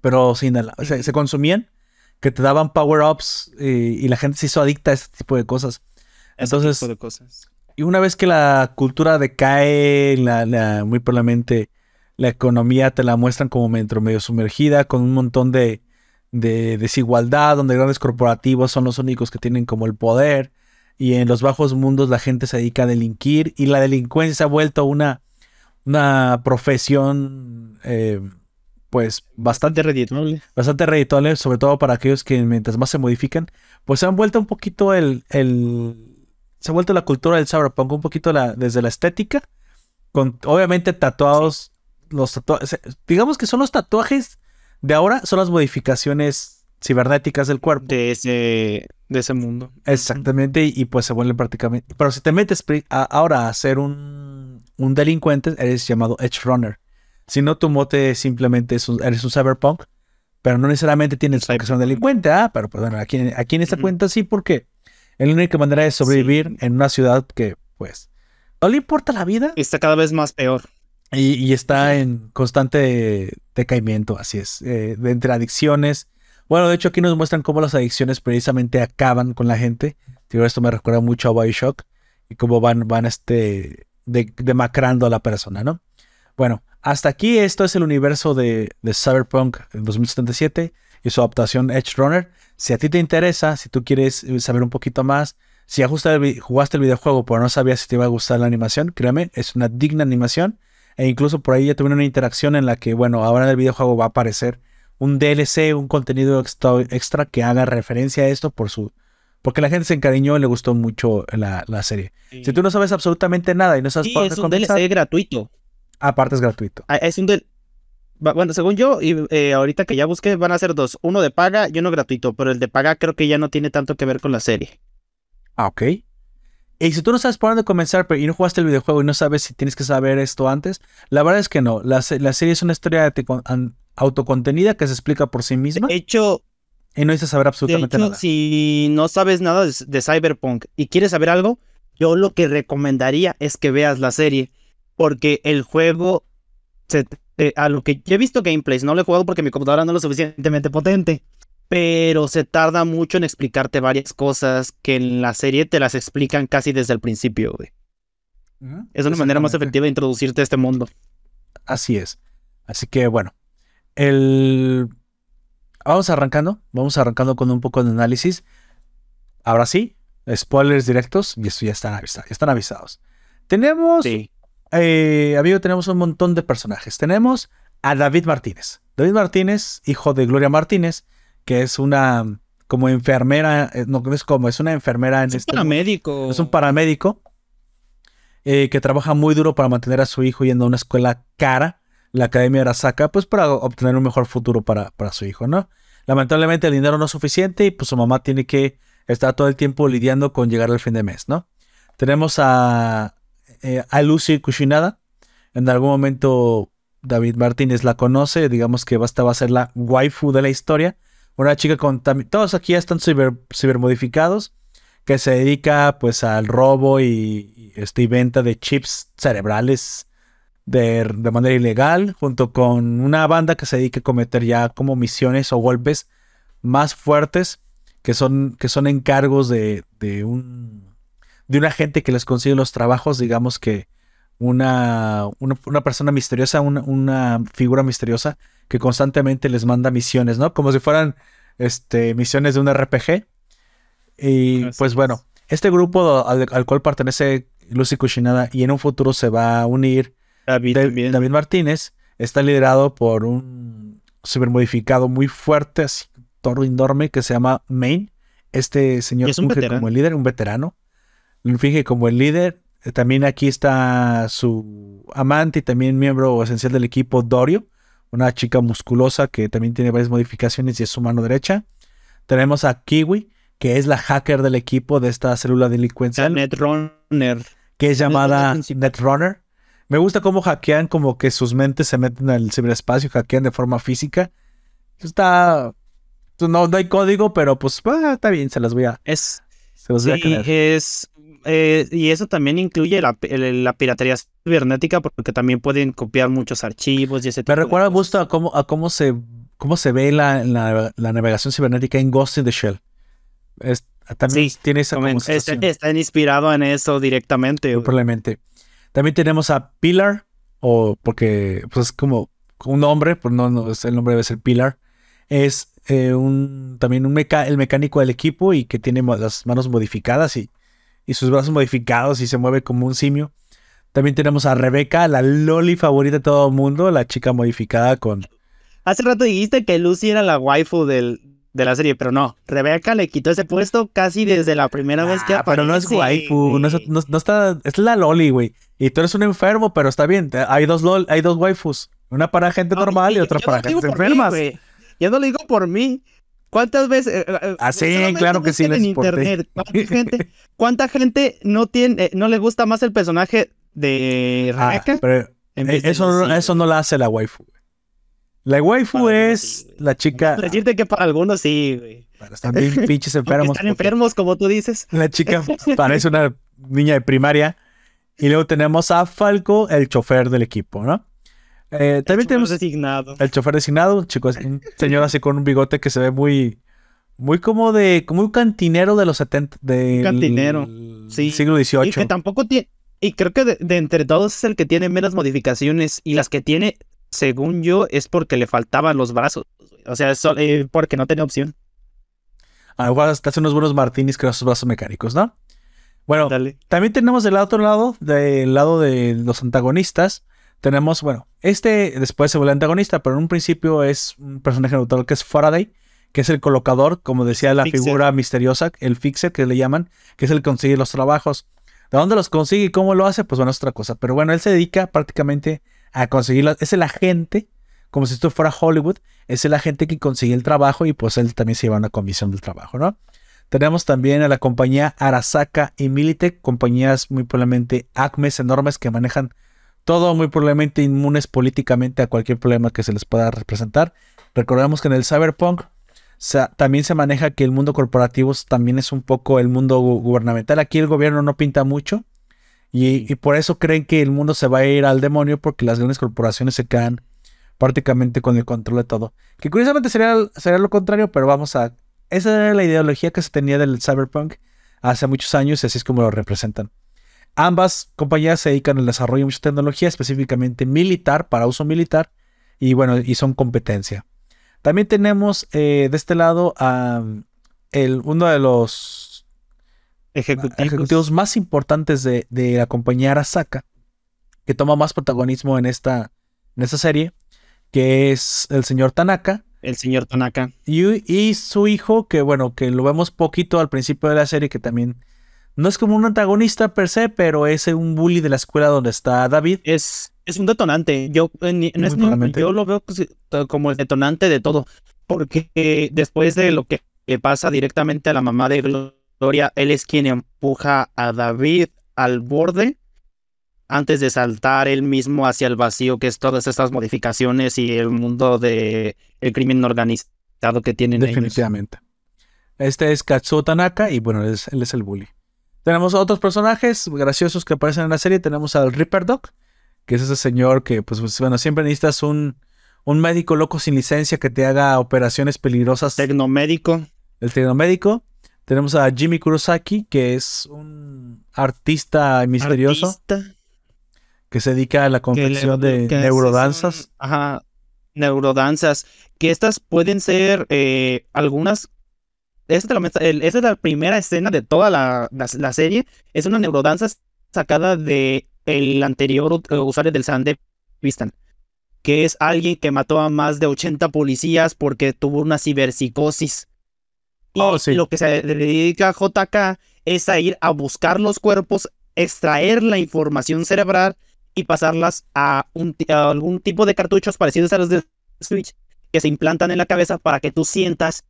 pero sin... O sea, se consumían, que te daban power-ups y, y, la gente se hizo adicta a este tipo de cosas. Entonces, tipo de cosas y una vez que la cultura decae, la, muy probablemente la economía te la muestran como medio, medio sumergida, con un montón de, desigualdad, donde grandes corporativos son los únicos que tienen como el poder. Y en los bajos mundos la gente se dedica a delinquir y la delincuencia se ha vuelto una, una profesión eh, pues bastante redituable. Bastante redituable, sobre todo para aquellos que mientras más se modifican, pues se han vuelto un poquito el, el se ha vuelto la cultura del cyberpunk un poquito la, desde la estética, con obviamente tatuados, los tatuajes, digamos que son los tatuajes de ahora, son las modificaciones cibernéticas del cuerpo. De ese, de ese mundo. Exactamente, y, pues se vuelve prácticamente... Pero si te metes ahora a ser un, un delincuente, eres llamado Edge Runner. Si no, tu mote simplemente es eres un cyberpunk, pero no necesariamente tienes que ser un delincuente. Ah, pero pues bueno, aquí, aquí en esta cuenta sí, porque es la única manera de sobrevivir en una ciudad que, pues, no le importa la vida. Está cada vez más peor. Y, está en constante decaimiento, así es, eh, de entre adicciones. Bueno, de hecho aquí nos muestran cómo las adicciones precisamente acaban con la gente. Digo, esto me recuerda mucho a Bioshock y cómo van, van este, demacrando a la persona, ¿no? Bueno, hasta aquí esto es el universo de, de Cyberpunk 2077 y su adaptación Edge Runner. Si a ti te interesa, si tú quieres eh, saber un poquito más, si jugaste el videojuego pero no sabías si te iba a gustar la animación, créeme, es una digna animación. E incluso por ahí ya tuve una interacción en la que, bueno, ahora en el videojuego va a aparecer un DLC, un contenido extra, que haga referencia a esto por su... Porque la gente se encariñó y le gustó mucho la, serie. Si tú no sabes absolutamente nada y no sabes... Sí, es un DLC gratuito. Aparte es gratuito. Ah, es un, bueno, según yo, y eh, ahorita que ya busqué, van a ser dos. Uno de paga y uno gratuito, pero el de paga creo que ya no tiene tanto que ver con la serie. Ah, ok. Y si tú no sabes por dónde comenzar pero, y no jugaste el videojuego y no sabes si tienes que saber esto antes, la verdad es que no. La, serie es una historia autocontenida que se explica por sí misma. De hecho... Y no necesitas saber absolutamente nada. Si no sabes nada de Cyberpunk y quieres saber algo, yo lo que recomendaría es que veas la serie. Porque el juego se eh, a lo que yo he visto gameplays, no lo he jugado porque mi computadora no es lo suficientemente potente, pero se tarda mucho en explicarte varias cosas que en la serie te las explican casi desde el principio, güey. Es una manera más efectiva de introducirte a este mundo. Así es. Así que bueno, el... Vamos arrancando, vamos arrancando con un poco de análisis. Ahora sí, spoilers directos, y esto ya están avisados. Ya están avisados. Tenemos sí. Eh, amigo, tenemos un montón de personajes. Tenemos a David Martínez. David Martínez, hijo de Gloria Martínez, que es una como enfermera, eh, no es como, es una enfermera en es este. paramédico. Es un paramédico eh, que trabaja muy duro para mantener a su hijo yendo a una escuela cara. la Academia Arasaka, pues para obtener un mejor futuro para, para su hijo, ¿no? Lamentablemente el dinero no es suficiente y pues su mamá tiene que estar todo el tiempo lidiando con llegar al fin de mes, ¿no? Tenemos a, eh, a Lucy Kushinada. En algún momento David Martínez la conoce, digamos que esta va a ser la waifu de la historia. Una chica con... Todos aquí ya están ciber, cibermodificados, que se dedica pues al robo y, este, venta de chips cerebrales de, de, manera ilegal, junto con una banda que se dedica a cometer ya como misiones o golpes más fuertes, que son, que son encargos de, de un, de un agente que les consigue los trabajos, digamos que una, una, persona misteriosa, una, figura misteriosa que constantemente les manda misiones, ¿no? Como si fueran este, misiones de un RPG. Y pues bueno, este grupo al, cual pertenece Lucy Kushinada y en un futuro se va a unir David, David Martínez, está liderado por un cibermodificado muy fuerte, así, todo enorme, que se llama Main. Este señor funge como el líder, un veterano. Finge como el líder eh, también aquí está su amante y también miembro esencial del equipo, Dorio, una chica musculosa que también tiene varias modificaciones y es su mano derecha. Tenemos a Kiwi, que es la hacker del equipo de esta célula delincuencial. Netrunner. Que es llamada Netrunner. Me gusta cómo hackean, como que sus mentes se meten al ciberespacio, hackean de forma física. Está. Pues, no, no hay código, pero pues ah, está bien, se las voy a. Es. Se los voy a Es eh, y eso también incluye la, piratería cibernética porque también pueden copiar muchos archivos y ese tipo Me recuerda mucho a cómo, a cómo, se, cómo se ve la, la, navegación cibernética en Ghost in the Shell. también tiene esa está, está, inspirado en eso directamente. probablemente. También tenemos a Pilar, o porque pues es como un nombre, pues no, no el nombre debe ser Pilar. Es eh, un, también un el mecánico del equipo y que tiene las manos modificadas y y sus brazos modificados y se mueve como un simio. También tenemos a Rebeca, la loli favorita de todo el mundo, la chica modificada con... Hace rato dijiste que Lucy era la waifu del, de la serie, pero no. Rebeca le quitó ese puesto casi desde la primera vez que aparece. Pero no es waifu, no, está... Es la loli, güey. Y tú eres un enfermo, pero está bien. Hay dos, lol, hay dos waifus. Una para gente normal y otra para gente enferma. Yo no lo digo por mí. ¿Cuántas veces? Eh, eh, eh, ah, claro que sí. En internet, ¿cuánta gente, no tiene, no le gusta más el personaje de ah, Rebeca? eso, eso no la hace la waifu. La waifu es la chica. Decirte que para algunos sí, güey. están bien pinches (laughs) enfermos. Están enfermos, como tú dices. La chica parece una niña de primaria. Y luego tenemos a Falco, el chofer del equipo, ¿no? Eh, también tenemos designado. el chofer designado, chicos, un señor así con un bigote que se ve muy, muy como de, como un cantinero de los 70, de cantinero, sí, siglo XVIII. Y que tampoco tiene, y creo que de, entre todos es el que tiene menos modificaciones y las que tiene, según yo, es porque le faltaban los brazos, o sea, eh, porque no tenía opción. Ah, igual hasta hace unos buenos martinis con esos brazos mecánicos, ¿no? Bueno, también tenemos del otro lado, del lado de los antagonistas, tenemos, bueno, este después se vuelve antagonista, pero en un principio es un personaje neutral que es Faraday, que es el colocador, como decía la figura misteriosa, el fixer que le llaman, que es el que consigue los trabajos. ¿De dónde los consigue y cómo lo hace? Pues bueno, es otra cosa. Pero bueno, él se dedica prácticamente a conseguir, es el agente, como si esto fuera Hollywood, es el agente que consigue el trabajo y pues él también se lleva una comisión del trabajo, ¿no? Tenemos también a la compañía Arasaka y Militech, compañías muy probablemente acmes enormes que manejan todo muy probablemente inmunes políticamente a cualquier problema que se les pueda representar. Recordemos que en el cyberpunk también se maneja que el mundo corporativo también es un poco el mundo gubernamental. Aquí el gobierno no pinta mucho y, por eso creen que el mundo se va a ir al demonio porque las grandes corporaciones se quedan prácticamente con el control de todo. Que curiosamente sería, sería lo contrario, pero vamos a... Esa era la ideología que se tenía del cyberpunk hace muchos años y así es como lo representan. Ambas compañías se dedican al desarrollo de mucha tecnología, específicamente militar, para uso militar, y bueno, y son competencia. También tenemos eh, de este lado a el, uno de los ejecutivos, más importantes de, la compañía Arasaka, que toma más protagonismo en esta, en esta serie, que es el señor Tanaka. El señor Tanaka. Y, y, su hijo, que bueno, que lo vemos poquito al principio de la serie, que también no es como un antagonista per se, pero es un bully de la escuela donde está David. Es, Es un detonante. Yo, eh, yo lo veo como el detonante de todo. Porque eh, después de lo que le pasa directamente a la mamá de Gloria, él es quien empuja a David al borde antes de saltar él mismo hacia el vacío, que es todas estas modificaciones y el mundo de el crimen organizado que tienen Definitivamente. Este es Katsuo Tanaka y bueno, él es, él es, el bully. Tenemos otros personajes graciosos que aparecen en la serie. Tenemos al Ripper Dog, que es ese señor que, pues, pues, bueno, siempre necesitas un, un médico loco sin licencia que te haga operaciones peligrosas. Tecnomédico. El tecnomédico. Tenemos a Jimmy Kurosaki, que es un artista misterioso. Artista que se dedica a la confección de neurodanzas. ajá, neurodanzas. Que estas pueden ser eh, algunas. Esta es, la, primera escena de toda la, serie. Es una neurodanza sacada de el anterior usuario del Sande Vistan. Que es alguien que mató a más de 80 policías porque tuvo una ciberpsicosis. Y oh, lo que se dedica a JK es a ir a buscar los cuerpos, extraer la información cerebral y pasarlas a, un, algún tipo de cartuchos parecidos a los de Switch que se implantan en la cabeza para que tú sientas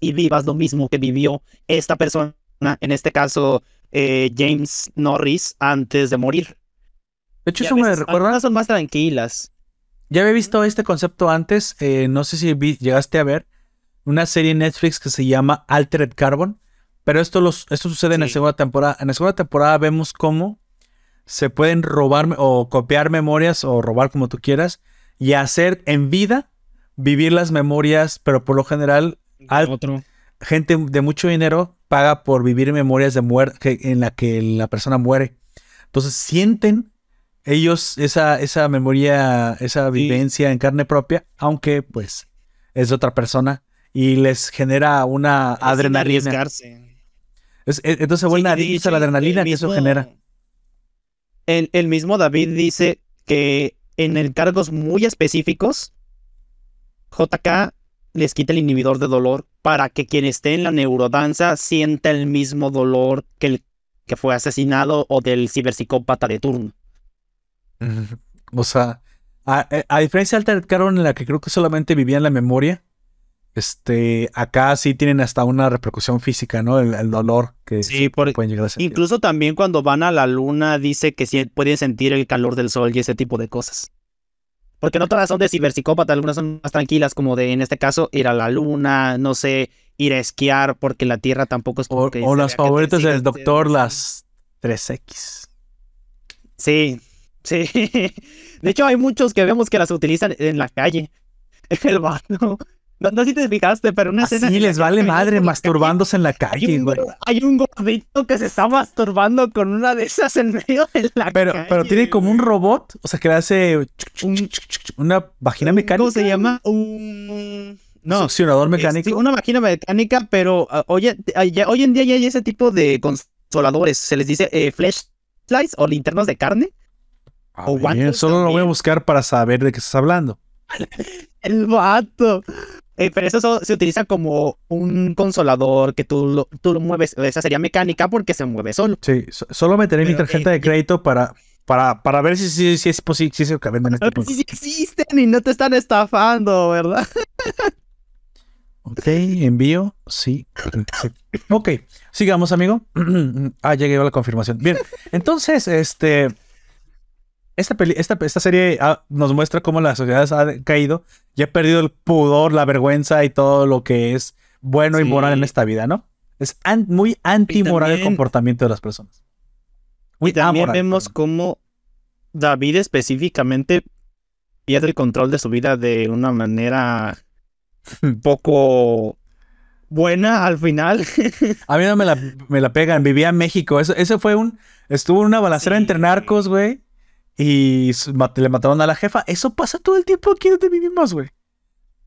y vivas lo mismo que vivió esta persona, en este caso eh, James Norris, antes de morir. De hecho, eso me recuerda. son más tranquilas. Ya había visto este concepto antes. Eh, no sé si llegaste a ver una serie en Netflix que se llama Altered Carbon. Pero esto, los, esto sucede en la segunda temporada. En la segunda temporada vemos cómo se pueden robar o copiar memorias o robar como tú quieras y hacer en vida vivir las memorias, pero por lo general gente de mucho dinero paga por vivir memorias de muerte en la que la persona muere. Entonces sienten ellos esa, esa memoria, esa vivencia en carne propia, aunque pues es de otra persona y les genera una adrenalina. Es, entonces se vuelve a la adrenalina que eso genera el, mismo David dice que en encargos muy específicos, JK les quita el inhibidor de dolor para que quien esté en la neurodanza sienta el mismo dolor que el que fue asesinado o del ciberpsicópata de turno. O sea, a, a diferencia del Carbon en la que creo que solamente vivía en la memoria, este, acá sí tienen hasta una repercusión física, ¿no? El, dolor que sí, pueden llegar a sentir. Incluso también cuando van a la luna dice que sí pueden sentir el calor del sol y ese tipo de cosas. Porque no todas son de ciberpsicópata, algunas son más tranquilas, como de, en este caso, ir a la luna, no sé, ir a esquiar, porque la Tierra tampoco es como O, las favoritas del doctor, las 3X. Sí, sí. (laughs) De hecho, hay muchos que vemos que las utilizan en la calle. (laughs) El vato no, no sé si te fijaste, pero una escena. Sí, les vale madre masturbándose en la calle, güey. Hay un gordito que se está masturbando con una de esas en medio de la pero, calle. Pero tiene como un robot, o sea, que le hace una vagina mecánica. ¿Cómo se llama? Un. No. Succionador mecánico. una máquina mecánica, pero uh, hoy, en día ya hay ese tipo de consoladores. Se les dice eh, flashlights o linternas de carne. o solo lo voy a buscar para saber de qué estás hablando. (laughs) El vato. Eh, pero eso se utiliza como un consolador que tú lo, tú lo mueves. Esa sería mecánica porque se mueve solo. Sí, solo meteré mi tarjeta de crédito para, para, para ver si, si, si es posible. Si, si, existen y no te están estafando, ¿verdad? (laughs) ok, envío. Sí. Ok, sigamos, amigo. (clears throat) ah, ya llegó la confirmación. Bien, entonces, este. Esta, esta, esta serie ah, nos muestra cómo la sociedad ha caído y ha perdido el pudor, la vergüenza y todo lo que es bueno y moral en esta vida, ¿no? Es muy antimoral el comportamiento de las personas. y también vemos cómo David específicamente pierde el control de su vida de una manera (laughs) poco buena al final. (laughs) A mí no me la, me la pegan. Vivía en México. Eso, eso fue un. Estuvo en una balacera entre narcos, güey y le mataron a la jefa. Eso pasa todo el tiempo aquí donde vivimos, güey.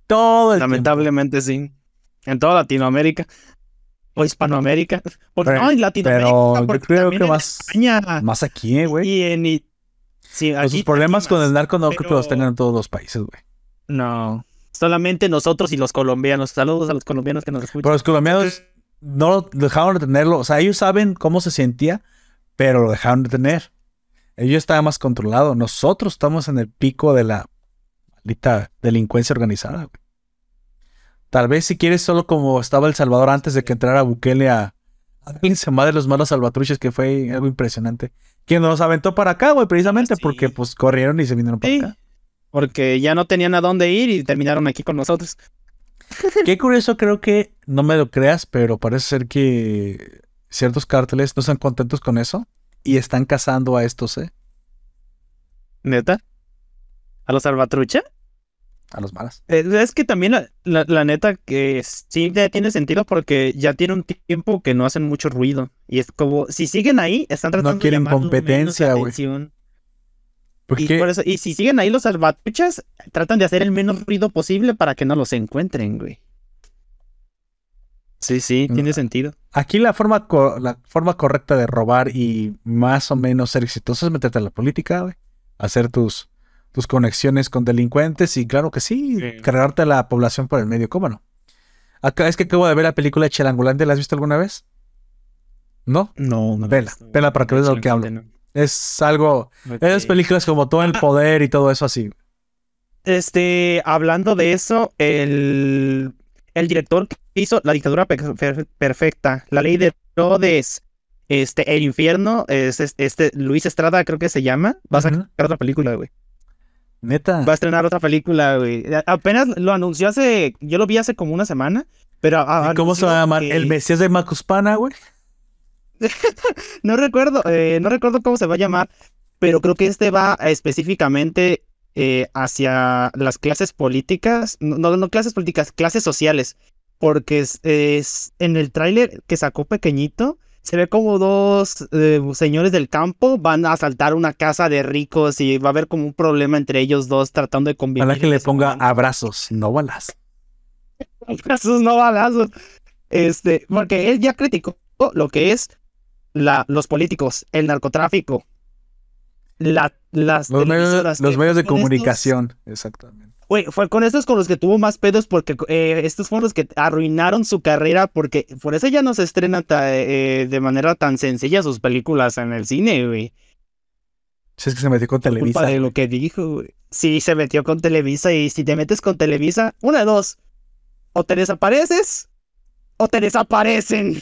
Todo el Lamentablemente sí. En toda Latinoamérica. O Hispanoamérica. Porque pero, no, en Latinoamérica. Pero yo creo que más, más aquí, güey. Y en. Sí, Los problemas con el narco no creo que los tengan en todos los países, güey. No. Solamente nosotros y los colombianos. Saludos a los colombianos que nos escuchan. Pero los colombianos no dejaron de tenerlo. O sea, ellos saben cómo se sentía, pero lo dejaron de tener. Ellos estaban más controlados. Nosotros estamos en el pico de la maldita delincuencia organizada. güey. Tal vez si quieres solo como estaba El Salvador antes de que entrara Bukele a... a madre los malos salvatruches, que fue algo impresionante. Quien nos aventó para acá, güey, precisamente Sí. porque pues corrieron y se vinieron para Sí. acá. Porque ya no tenían a dónde ir y terminaron aquí con nosotros. (laughs) Qué curioso, creo que no me lo creas, pero parece ser que ciertos cárteles no están contentos con eso y están cazando a estos, ¿eh? ¿Neta? ¿A los salvatrucha? A los malas. Eh, Es que también la, la- la neta que sí ya tiene sentido porque ya tiene un tiempo que no hacen mucho ruido. Y es como, si siguen ahí, están tratando de quieren menos competencia, güey. atención. ¿Por Y, por eso, y si siguen ahí los salvatruchas, tratan de hacer el menos ruido posible para que no los encuentren, güey. Sí, sí, Mm. tiene sentido. Aquí la forma, la forma correcta de robar y más o menos ser exitoso es meterte a la política, güey. Hacer tus, tus conexiones con delincuentes y claro que sí, Sí. cargarte a la población por el medio, ¿cómo no? Acá es que acabo de ver la película de Chelangulandia, ¿la has visto alguna vez? ¿No? No, no. Vela, vela para que veas de lo que hablo. Es algo... Esas películas como todo el poder y todo eso así. Este, hablando de eso, el, el director que hizo La dictadura per- per- perfecta, La ley de Herodes, este, El infierno, es, es- este, Luis Estrada creo que se llama, va a sacar otra película, güey. Neta. Va a estrenar otra película, güey. Apenas lo anunció hace, yo lo vi hace como una semana, pero... a- ¿Y ¿Cómo se va a llamar? que- ¿El Mesías de Macuspana, güey? (laughs) No recuerdo, eh, no recuerdo cómo se va a llamar, pero creo que este va específicamente eh, hacia las clases políticas, no, no, clases políticas, clases sociales, porque es, es- en el tráiler que sacó pequeñito se ve como dos eh, señores del campo van a asaltar una casa de ricos y va a haber como un problema entre ellos dos tratando de convivir. Ojalá que le ponga abrazos, no balas. Abrazos, no balazos. Este, porque él ya criticó lo que es la, los políticos, el narcotráfico, la, las Los medios, los de estos- comunicación, exactamente. Güey, fue con estos con los que tuvo más pedos porque eh, estos fueron los que arruinaron su carrera porque por eso ya no se estrena ta- eh, de manera tan sencilla sus películas en el cine, güey. Si es que se metió con Por Televisa. culpa de lo que dijo, güey. Sí, se metió con Televisa y si te metes con Televisa, una de dos. O te desapareces o te desaparecen.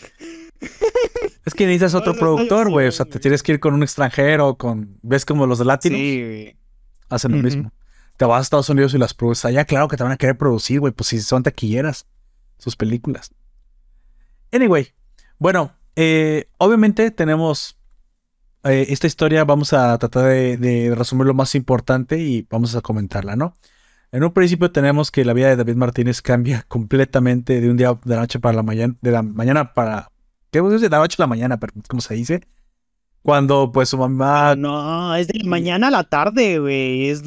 Es que necesitas otro No, no, productor, güey. O sea, te tienes que ir con un extranjero, con. ¿Ves como los de Latinos? Sí, güey. Hacen lo mismo. Te vas a Estados Unidos y las produces allá, claro que te van a querer producir, güey. Pues si son taquilleras, sus películas. Anyway, bueno, eh, obviamente tenemos eh, esta historia. Vamos a tratar de, de resumir lo más importante y vamos a comentarla, ¿no? En un principio tenemos que la vida de David Martínez cambia (laughs) completamente de un día de la noche para la mañana, de la mañana para, ¿qué vos De la noche a la mañana, pero ¿cómo se dice? Cuando pues su mamá No, es de la mañana a la tarde, güey. Es,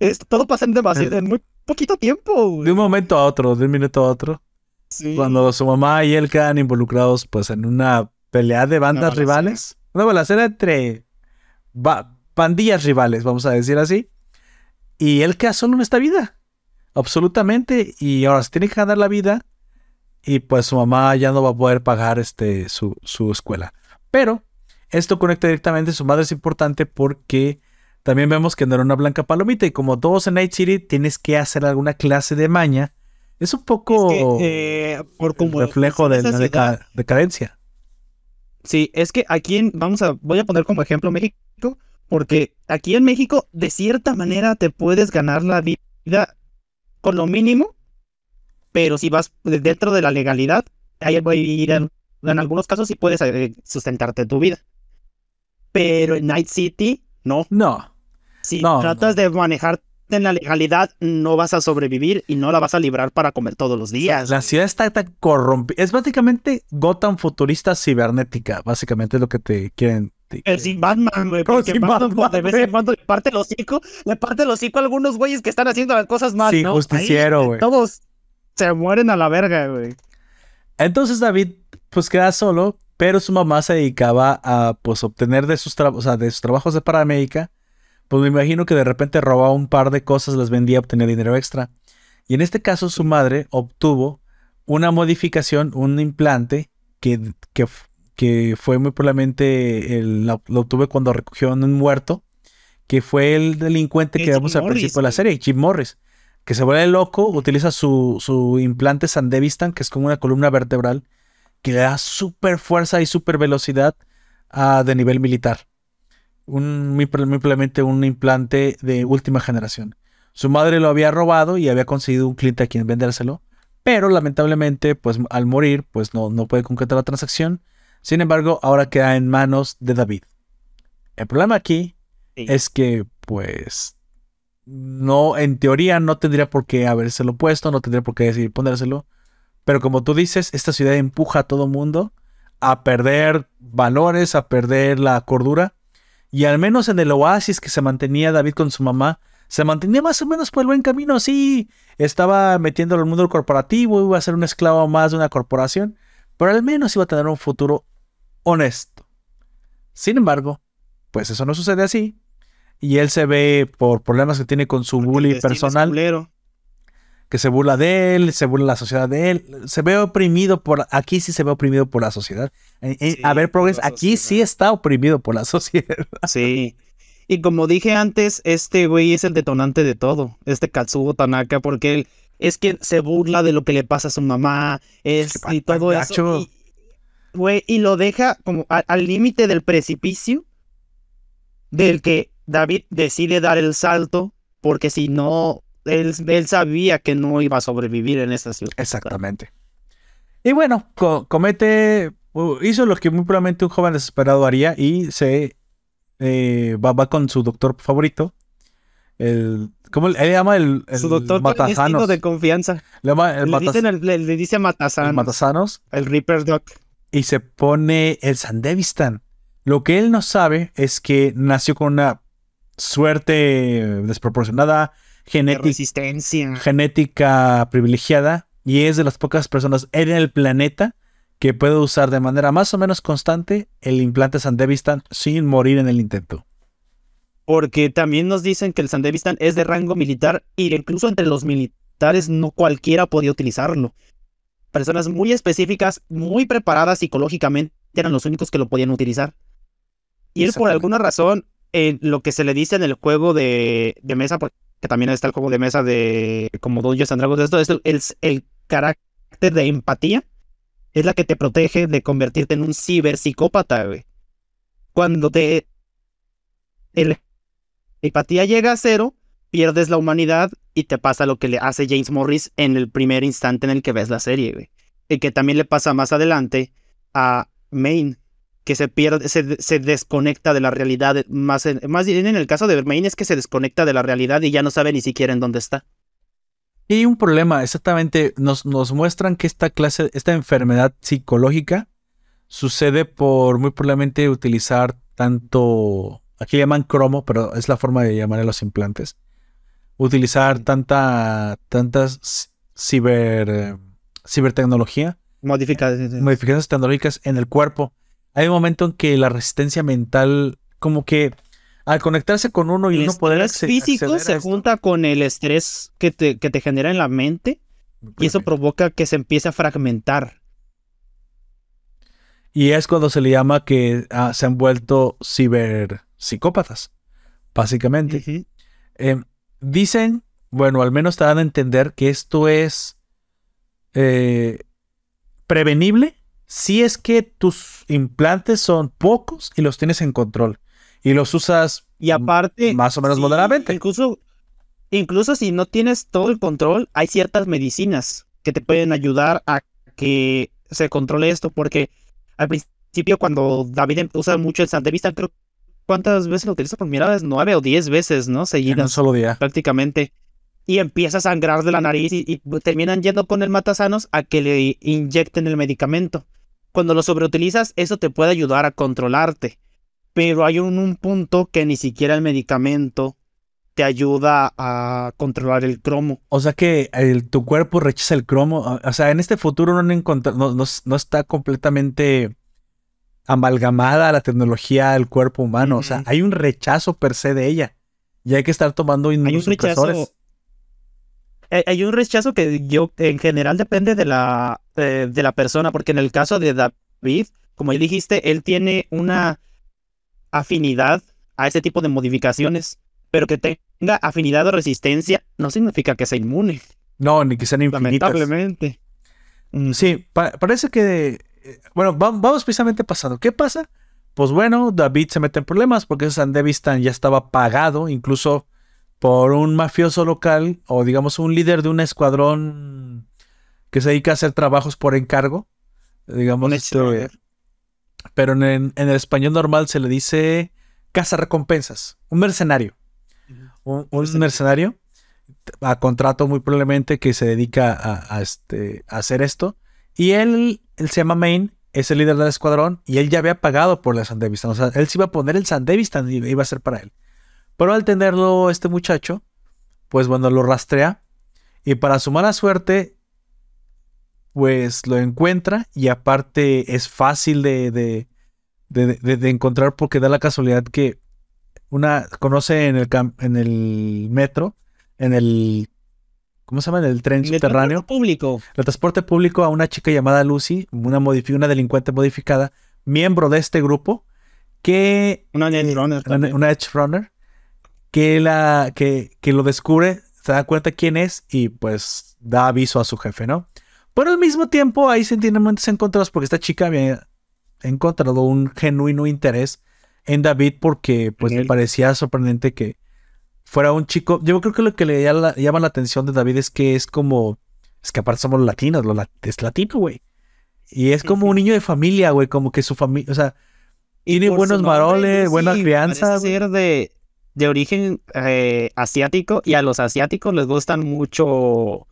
es- todo pasa en demasiado, en muy poquito tiempo, de un momento a otro, de un minuto a otro, Sí. cuando su mamá y él quedan involucrados pues en una pelea de bandas balacera. rivales, una balacera entre ba- pandillas rivales, vamos a decir así, y él queda solo en esta vida, absolutamente, y ahora se tiene que ganar la vida y pues su mamá ya no va a poder pagar este su, su escuela. Pero esto conecta directamente, su madre es importante porque también vemos que no era una blanca palomita y como todos en Night City tienes que hacer alguna clase de maña, es un poco Es que, eh, por como reflejo de la deca- decadencia. Sí, es que aquí en, vamos a, voy a poner como ejemplo México, porque aquí en México, de cierta manera, te puedes ganar la vida con lo mínimo, pero si vas de- dentro de la legalidad, ahí voy a ir en, en algunos casos sí puedes eh, sustentarte tu vida. Pero en Night City, no. No, Si No, tratas no. de manejarte en la legalidad, no vas a sobrevivir y no la vas a librar para comer todos los días. la ciudad está tan corrompida. Es básicamente Gotham futurista cibernética, básicamente es lo que te quieren. El sin Batman, güey. Porque sin Batman, Batman, de vez en cuando le parte el hocico, le parte el hocico a algunos güeyes que están haciendo las cosas mal, Sí, ¿no? justiciero, güey. Todos se mueren a la verga, güey. Entonces David pues queda solo, pero su mamá se dedicaba a pues obtener de sus, o sea, de sus trabajos de paramédica, pues me imagino que de repente robaba un par de cosas, las vendía, obtenía dinero extra. Y en este caso su madre obtuvo una modificación, un implante que, que, que fue muy probablemente, el, lo, obtuve cuando recogió un muerto, que fue el delincuente que vemos al principio de la serie, Jim Morris, que se vuelve loco, utiliza su, su implante Sandevistan, que es como una columna vertebral, que le da súper fuerza y súper velocidad de nivel militar. Un, muy, probablemente un implante de última generación. Su madre lo había robado y había conseguido un cliente a quien vendérselo, pero lamentablemente, pues al morir, pues no, no puede concretar la transacción. Sin embargo, ahora queda en manos de David. El problema aquí es que, pues, no, en teoría no tendría por qué habérselo puesto, no tendría por qué decidir ponérselo. Pero como tú dices, esta ciudad empuja a todo mundo a perder valores, a perder la cordura. Y al menos en el oasis que se mantenía David con su mamá, se mantenía más o menos por el buen camino. Sí, estaba metiéndolo al mundo corporativo, iba a ser un esclavo más de una corporación, pero al menos iba a tener un futuro honesto. Sin embargo, pues eso no sucede así. Y él se ve por problemas que tiene con su bully personal. Que se burla de él, se burla la sociedad de él. Se ve oprimido por. Aquí sí se ve oprimido por la sociedad. a ver, Progress, aquí sí está oprimido por la (laughs) sociedad. Sí. Y como dije antes, este güey es el detonante de todo. Este Katsuo Tanaka, porque él es que se burla de lo que le pasa a su mamá. Es, y todo eso. Güey, y lo deja como al límite del precipicio del que David decide dar el salto porque si no, él, él sabía que no iba a sobrevivir en esa ciudad. Exactamente. Y bueno, comete, hizo lo que muy probablemente un joven desesperado haría y se eh, va, con su doctor favorito. El, ¿Cómo le llama el, Su doctor Matasanos? de confianza. Le, llama el le, le, dice Matasanos. El Matasanos. El Reaper Doc y se pone el Sandevistan. Lo que él no sabe es que nació con una suerte desproporcionada, genética, genética privilegiada y es de las pocas personas en el planeta que puede usar de manera más o menos constante el implante Sandevistan sin morir en el intento. Porque también nos dicen que el Sandevistan es de rango militar y incluso entre los militares no cualquiera podía utilizarlo personas muy específicas, muy preparadas psicológicamente, eran los únicos que lo podían utilizar. Y él por alguna razón, en lo que se le dice en el juego de, mesa, porque también está el juego de mesa de como Dungeons and Dragons, esto es el, el, carácter de empatía, es la que te protege de convertirte en un ciberpsicópata, güey. Cuando te... El, empatía llega a cero, pierdes la humanidad y te pasa lo que le hace James Morris en el primer instante en el que ves la serie, güey. Y que también le pasa más adelante a Maine, que se pierde, se, desconecta de la realidad. Más, más bien en el caso de Maine es que se desconecta de la realidad y ya no sabe ni siquiera en dónde está. Y un problema, exactamente, nos, nos muestran que esta clase, esta enfermedad psicológica sucede por muy probablemente utilizar tanto, aquí llaman cromo, pero es la forma de llamar a los implantes, utilizar tanta, tantas ciber, cibertecnología. Modificaciones. Modificaciones tecnológicas en el cuerpo. Hay un momento en que la resistencia mental, como que al conectarse con uno y no poder El físico se junta con el estrés que te, que te genera en la mente y eso provoca que se empiece a fragmentar. Y es cuando se le llama que ah, se han vuelto ciberpsicópatas, básicamente. Dicen, bueno, al menos te dan a entender que esto es eh, prevenible si es que tus implantes son pocos y los tienes en control y los usas y aparte más o menos moderadamente. Incluso, incluso si no tienes todo el control, hay ciertas medicinas que te pueden ayudar a que se controle esto porque al principio cuando David usa mucho el Santevista, creo ¿Cuántas veces lo utiliza por primera vez? Nueve o diez veces, ¿no? Seguidas. En un solo día. Prácticamente. Y empieza a sangrar de la nariz y, terminan yendo con el matasanos a que le inyecten el medicamento. Cuando lo sobreutilizas, eso te puede ayudar a controlarte. Pero hay un, punto que ni siquiera el medicamento te ayuda a controlar el cromo. O sea que tu cuerpo rechaza el cromo. O sea, en este futuro no, no, no está completamente amalgamada la tecnología del cuerpo humano. O sea, hay un rechazo per se de ella. Y hay que estar tomando inmunosupresores. Hay, hay un rechazo que yo, en general, depende de la, de la persona, porque en el caso de David, como ya dijiste, él tiene una afinidad a ese tipo de modificaciones, pero que tenga afinidad o resistencia no significa que sea inmune. No, ni que sean infinitas. Lamentablemente. Mm, sí, parece que. Eh, bueno, vamos precisamente pasando. ¿Qué pasa? Pues bueno, David se mete en problemas porque San Devistan ya estaba pagado, incluso por un mafioso local o digamos un líder de un escuadrón que se dedica a hacer trabajos por encargo. Digamos, este, pero en, el español normal se le dice casa recompensas, un mercenario. Un, mercenario a contrato muy probablemente que se dedica a, este, a hacer esto. Y él, él se llama Main, es el líder del escuadrón y él ya había pagado por el Sandevistan. O sea, él se iba a poner el Sandevistan y iba a ser para él. Pero al tenerlo este muchacho, pues bueno, lo rastrea y para su mala suerte, pues lo encuentra y aparte es fácil de, de, de, encontrar porque da la casualidad que una conoce en el, en el metro, en el ¿cómo se llama? En el tren subterráneo. El público. El transporte público a una chica llamada Lucy, una, una delincuente modificada, miembro de este grupo, que... Una Edge Runner. Una, Edge Runner, que, la, que, que lo descubre, se da cuenta quién es y pues da aviso a su jefe, ¿no? Pero al mismo tiempo hay sentimientos encontrados porque esta chica había encontrado un genuino interés en David porque pues le parecía sorprendente que fuera un chico. Yo creo que lo que le llama la atención de David es que es como. Es que aparte somos latinos, lo es latino, güey. Y es como un niño de familia, güey, como que su familia, o sea, tiene buenos maroles, buena crianza. ser de, de origen eh, asiático y a los asiáticos les gustan mucho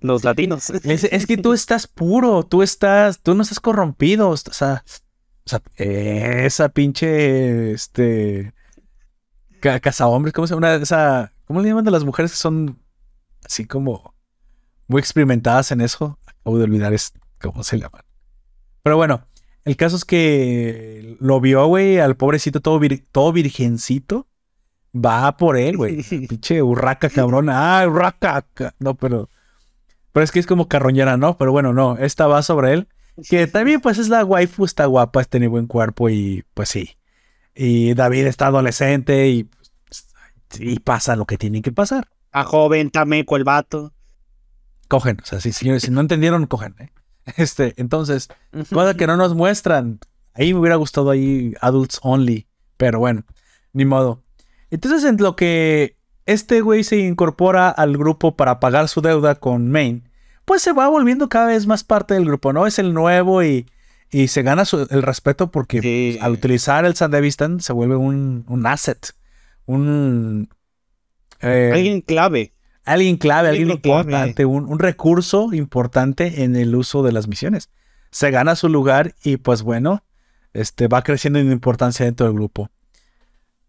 los latinos. (laughs) Es, que tú estás puro, tú estás, tú no estás corrompido, o sea, o sea, esa pinche, este, hombres, ¿cómo se llama? Esa, ¿Cómo le llaman de las mujeres que son así como muy experimentadas en eso? Acabo de olvidar es, cómo se llaman. Pero bueno, el caso es que lo vio, güey, al pobrecito todo, todo virgencito. Va por él, güey. (laughs) Pinche urraca, cabrón. Ah, urraca. No, pero. Pero es que es como carroñera, ¿no? Pero bueno, no. Esta va sobre él. Que también, pues, es la waifu, está guapa, tiene buen cuerpo y, pues sí. Y David está adolescente y, y pasa lo que tiene que pasar. A joven, tameco el vato. Cogen, o sea, si, señores, si no entendieron, cogen. ¿eh? (laughs) Este, entonces, cosa que no nos muestran. Ahí me hubiera gustado ahí Adults Only, pero bueno, ni modo. Entonces, en lo que este güey se incorpora al grupo para pagar su deuda con Main, pues se va volviendo cada vez más parte del grupo, ¿no? Es el nuevo y y se gana el respeto porque al utilizar el Sandevistan se vuelve un, un asset. Un. Eh, alguien clave. Alguien clave, alguien, importante, un, recurso importante en el uso de las misiones. Se gana su lugar y pues bueno, este, va creciendo en importancia dentro del grupo.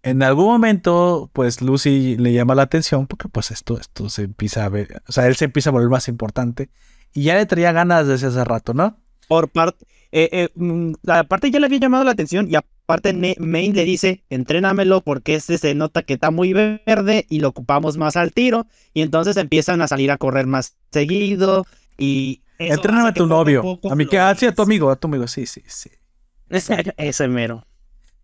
En algún momento, pues Lucy le llama la atención porque pues esto, esto se empieza a ver, o sea, él se empieza a volver más importante y ya le traía ganas desde hace rato, ¿no? Por parte, eh, eh, mm, aparte ya le había llamado la atención y aparte Main le dice, entrénamelo porque este se nota que está muy verde y lo ocupamos más al tiro y entonces empiezan a salir a correr más seguido y... Entréname a tu novio, a mi que, ah, sí, a tu amigo, a tu amigo, sí, sí, sí. (laughs) Ese mero.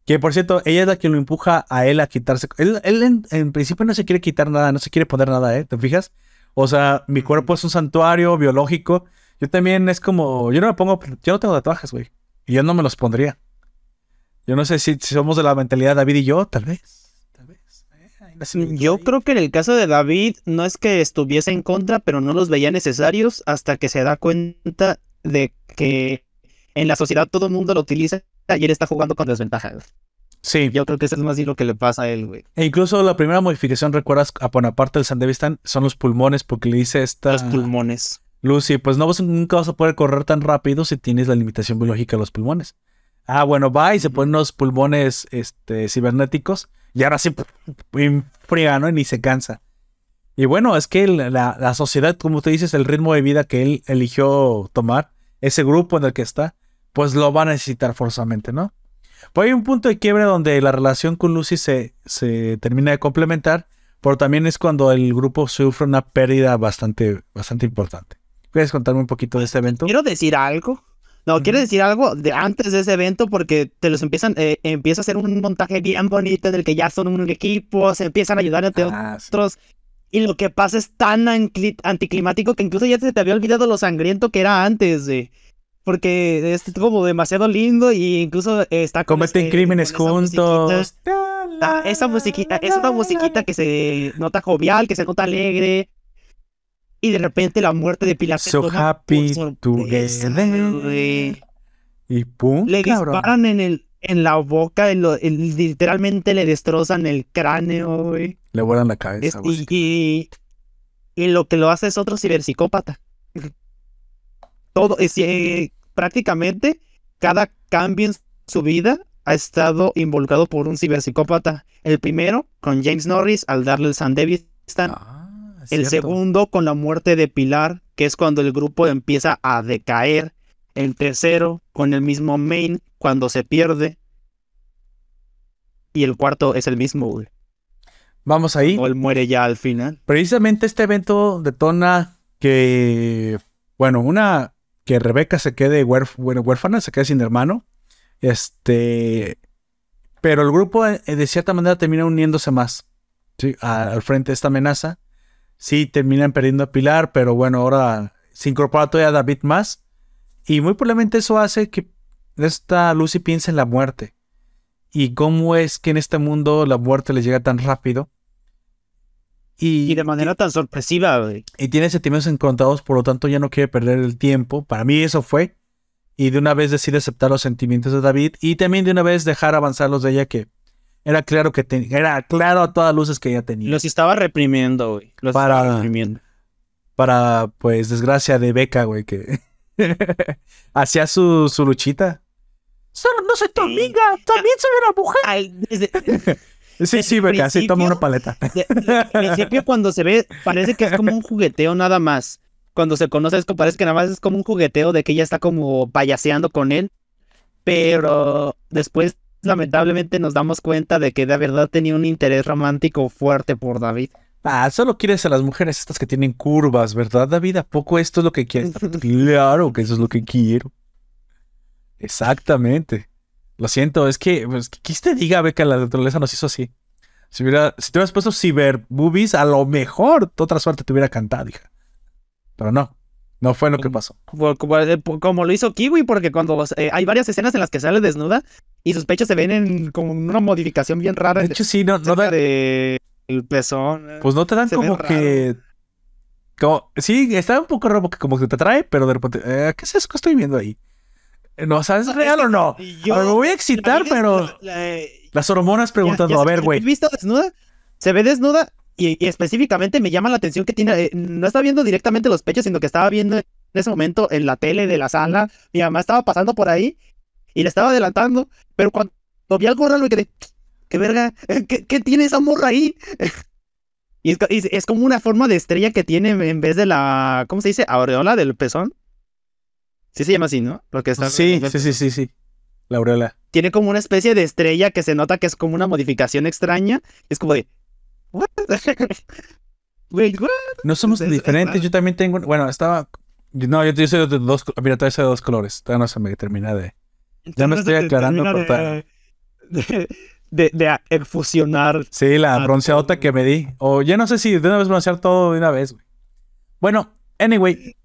Que por cierto, ella es la que lo empuja a él a quitarse. Él, en, principio no se quiere quitar nada, no se quiere poner nada, ¿eh? ¿Te fijas? O sea, mi cuerpo es un santuario biológico yo también es como, yo no me pongo, yo no tengo tatuajes, güey. Y yo no me los pondría. Yo no sé si, somos de la mentalidad David y yo, tal vez. Tal vez. Eh, yo creo que en el caso de David no es que estuviese en contra, pero no los veía necesarios hasta que se da cuenta de que en la sociedad todo el mundo lo utiliza y él está jugando con desventajas. Sí. Yo creo que eso es más bien lo que le pasa a él, güey. E incluso la primera modificación, recuerdas, a aparte del Sandevistan, son los pulmones, porque le dice esta... Los pulmones. Lucy, pues no nunca vas a poder correr tan rápido si tienes la limitación biológica de los pulmones. Ah, bueno, va y se ponen unos pulmones este, cibernéticos y ahora sí fría, ¿no? Y ni se cansa. Y bueno, es que la, la, sociedad, como te dices, el ritmo de vida que él eligió tomar, ese grupo en el que está, pues lo va a necesitar forzosamente, ¿no? Pues hay un punto de quiebre donde la relación con Lucy se, se termina de complementar, pero también es cuando el grupo sufre una pérdida bastante, bastante importante. ¿Quieres contarme un poquito de este evento? Quiero decir algo. No, quiero decir algo de antes de ese evento porque te los empiezan, eh, empieza a hacer un montaje bien bonito en el que ya son un equipo, se empiezan a ayudar entre Ah, sí. otros. Y lo que pasa es tan anticlimático que incluso ya se te había olvidado lo sangriento que era antes, güey. Porque es como demasiado lindo y incluso está con Cometen este- crímenes con esa musiquita. juntos. Ah, esa musiquita, es una musiquita que se nota jovial, que se nota alegre. Y de repente la muerte de Pilar. So happy together. Y pum, Le cabrón. disparan en el en la boca, en lo- en- literalmente le destrozan el cráneo, güey. Le vuelan la cabeza. y, y lo que lo hace es otro ciberpsicópata. Todo, es, eh, prácticamente cada cambio en su vida ha estado involucrado por un ciberpsicópata. El primero con James Norris al darle el San Davistan. Ah, el segundo con la muerte de Pilar, que es cuando el grupo empieza a decaer. El tercero con el mismo Main cuando se pierde. Y el cuarto es el mismo, güey. Vamos ahí. O él muere ya al final. Precisamente este evento detona que, bueno, una, que Rebeca se quede huérfana, se quede sin hermano. Este, pero el grupo eh, de cierta manera termina uniéndose más ¿sí? a- al frente de esta amenaza. Sí, terminan perdiendo a Pilar, pero bueno, ahora se incorpora todavía David más. Y muy probablemente eso hace que esta Lucy piense en la muerte. Y cómo es que en este mundo la muerte le llega tan rápido. Y, Y de manera tan sorpresiva, güey. y tiene sentimientos encontrados, por lo tanto ya no quiere perder el tiempo. Para mí eso fue. Y de una vez decide aceptar los sentimientos de David y también de una vez dejar avanzar los de ella que era claro que ten- era claro a todas luces que ella tenía. Los estaba reprimiendo, güey. Los Para- estaba reprimiendo. Para, pues, desgracia de Beca, güey, que (laughs) hacía su, su luchita. Solo no soy tu amiga, también soy una mujer. Ay, desde- (laughs) Sí, sí, Beca, sí, toma una paleta. al principio cuando se ve, parece que es como un jugueteo nada más. Cuando se conoce es parece que nada más es como un jugueteo de que ella está como payaseando con él. Pero después, lamentablemente, nos damos cuenta de que de verdad tenía un interés romántico fuerte por David. Ah, solo quieres a las mujeres estas que tienen curvas, ¿verdad, David? ¿A poco esto es lo que quieres? (laughs) claro que eso es lo que quiero. Exactamente. Lo siento, es que, pues, ¿qué te diga, Beca? La naturaleza nos hizo así. Si, hubiera, si te hubieras puesto ciber boobies, a lo mejor otra suerte te hubiera cantado, hija. Pero no, no fue lo que pasó. Como, eh, como lo hizo Kiwi, porque cuando eh, hay varias escenas en las que sale desnuda y sus pechos se ven en como una modificación bien rara. De hecho, sí, no, no da- de el pezón. eh. pues no te dan como que... Como, sí, está un poco raro porque como que te atrae, pero de repente, eh, ¿qué es eso que estoy viendo ahí? Eh, No, ¿sabes real o no? Y yo- A ver, me voy a excitar, la pero la- la- las hormonas preguntando, ya- ya a ver, güey. ¿has visto desnuda? Se ve desnuda y, y específicamente me llama la atención que tiene. eh, no estaba viendo directamente los pechos, sino que estaba viendo en ese momento en la tele de la sala. Mi mamá estaba pasando por ahí y le estaba adelantando, pero cuando vi algo raro me quedé. ¿Qué verga? (laughs) ¿Qué, qué tiene esa morra ahí? (laughs) Y es- es como una forma de estrella que tiene en vez de la. ¿Cómo se dice? Aureola del pezón. Sí se llama así, ¿no? Lo que está Sí, sí, sí, sí, sí. La aureola. tiene como una especie de estrella que se nota que es como una modificación extraña. Es como de. ¿What? (laughs) Wait, what? No somos Es- es diferentes. Yo también tengo. Bueno, estaba. No, yo, yo soy de dos. Mira, todavía soy de dos colores. Todavía no se me termina de. Ya me estoy aclarando, termina pero de, de, de eh, fusionar. Sí, la bronceadota que me di. O ya no sé si de una vez broncear todo de una vez, güey. Bueno, anyway.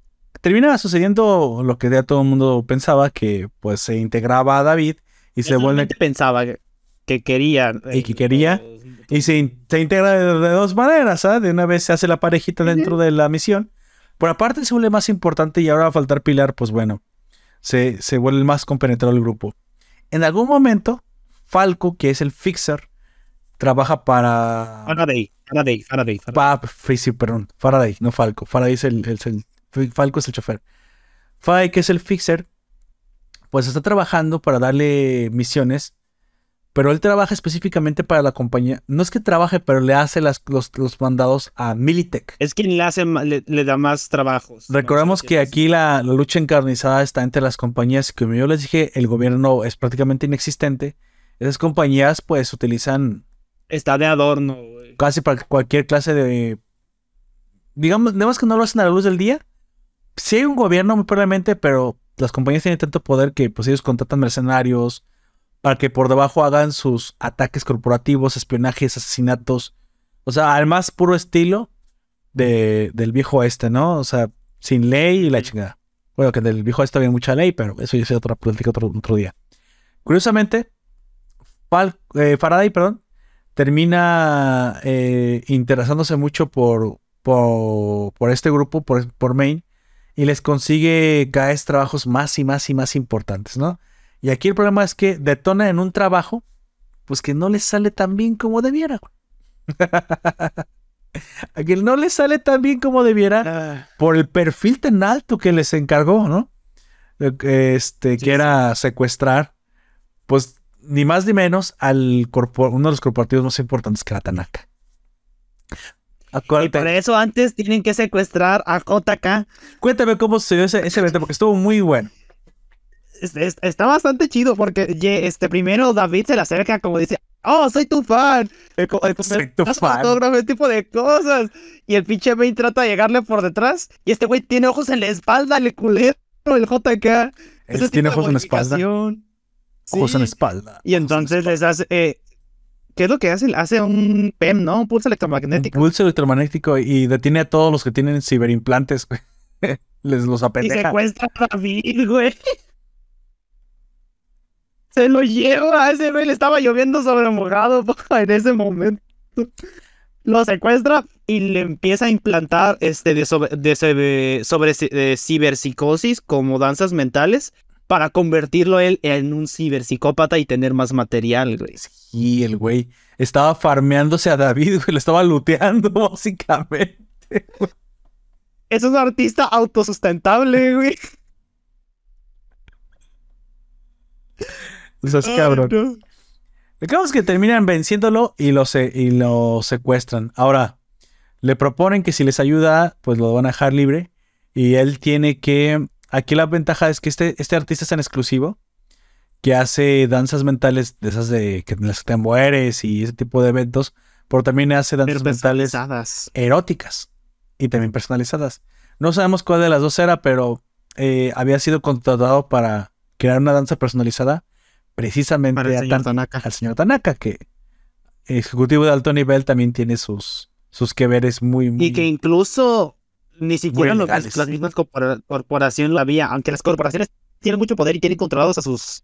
Termina sucediendo lo que ya todo el mundo pensaba: que pues se integraba a David y se vuelve. pensaba que, que quería. Y que quería. Y se, se integra de, de dos maneras, ¿ah? De una vez se hace la parejita dentro de la misión. Por aparte se vuelve más importante y ahora va a faltar Pilar, pues bueno, se, se vuelve más compenetrado el grupo. En algún momento, Falco, que es el fixer, trabaja para... Faraday, Faraday, Faraday. Faraday. Pa, sí, perdón, Faraday, no Falco. Faraday es el, es el- Falco es el chofer. Faraday, que es el fixer, pues está trabajando para darle misiones, pero él trabaja específicamente para la compañía. No es que trabaje, pero le hace las- los, los mandados a Militech. Es quien le hace le, le da más trabajos. Recordemos que aquí la, la lucha encarnizada está entre las compañías, como yo les dije, el gobierno es prácticamente inexistente. Esas compañías pues utilizan Está de adorno, casi para cualquier clase de... Digamos, digamos que no lo hacen a la luz del día. Sí hay un gobierno muy probablemente, pero las compañías tienen tanto poder que pues ellos contratan mercenarios para que por debajo hagan sus ataques corporativos, espionajes, asesinatos. O sea, al más puro estilo de, del viejo este, ¿no? O sea, sin ley y la chingada. Bueno, que del viejo este había mucha ley, pero eso ya es otra política otro, otro día. Curiosamente, eh, Faraday, perdón, termina eh, interesándose mucho por, por, este grupo, por, por Maine, y les consigue cada vez trabajos más y más y más importantes, ¿no? Y aquí el problema es que detona en un trabajo, pues que no les sale tan bien como debiera. (laughs) a que no les sale tan bien como debiera ah. por el perfil tan alto que les encargó, ¿no? Este, que era secuestrar, pues ni más ni menos al uno de los corporativos más importantes que era Tanaka. Y por eso antes tienen que secuestrar a JK. Cuéntame cómo se dio ese, evento, porque estuvo muy bueno. Está bastante chido porque este primero David se le acerca como dice, oh, soy tu fan. soy tu fan. Ese tipo de cosas. Y el pinche Bane trata de llegarle por detrás y este güey tiene ojos en la espalda, el culero, el JK. tiene ojos en la espalda. Ojos en la espalda. Y entonces les hace, eh, ¿Qué es lo que hace? Hace un PEM, ¿no? Un pulso electromagnético. Un pulso electromagnético y detiene a todos los que tienen ciberimplantes, güey. (laughs) Les los apendeja. Y secuestra a David, güey. (laughs) Se lo lleva a ese güey. Le estaba lloviendo sobre mojado (laughs) en ese momento. Lo secuestra y le empieza a implantar este de sobre, de sobre, de ciberpsicosis como danzas mentales para convertirlo él en un ciberpsicópata y tener más material, güey. Sí, el güey estaba farmeándose a David, güey, lo estaba looteando, (laughs) básicamente. Es un artista autosustentable, güey. O sea, es cabrón. es que terminan venciéndolo y lo, y lo secuestran. Ahora, le proponen que si les ayuda, pues lo van a dejar libre. Y él tiene que Aquí la ventaja es que este, este artista es en exclusivo, que hace danzas mentales de esas de que las te mueres y ese tipo de eventos, pero también hace danzas mentales eróticas y también personalizadas. No sabemos cuál de las dos era, pero eh, había sido contratado para crear una danza personalizada precisamente al señor, Tanaka. al señor Tanaka, que ejecutivo de alto nivel también tiene sus, sus que veres muy, muy... Y que incluso ni siquiera las mismas corporaciones lo había, aunque las corporaciones tienen mucho poder y tienen controlados a sus,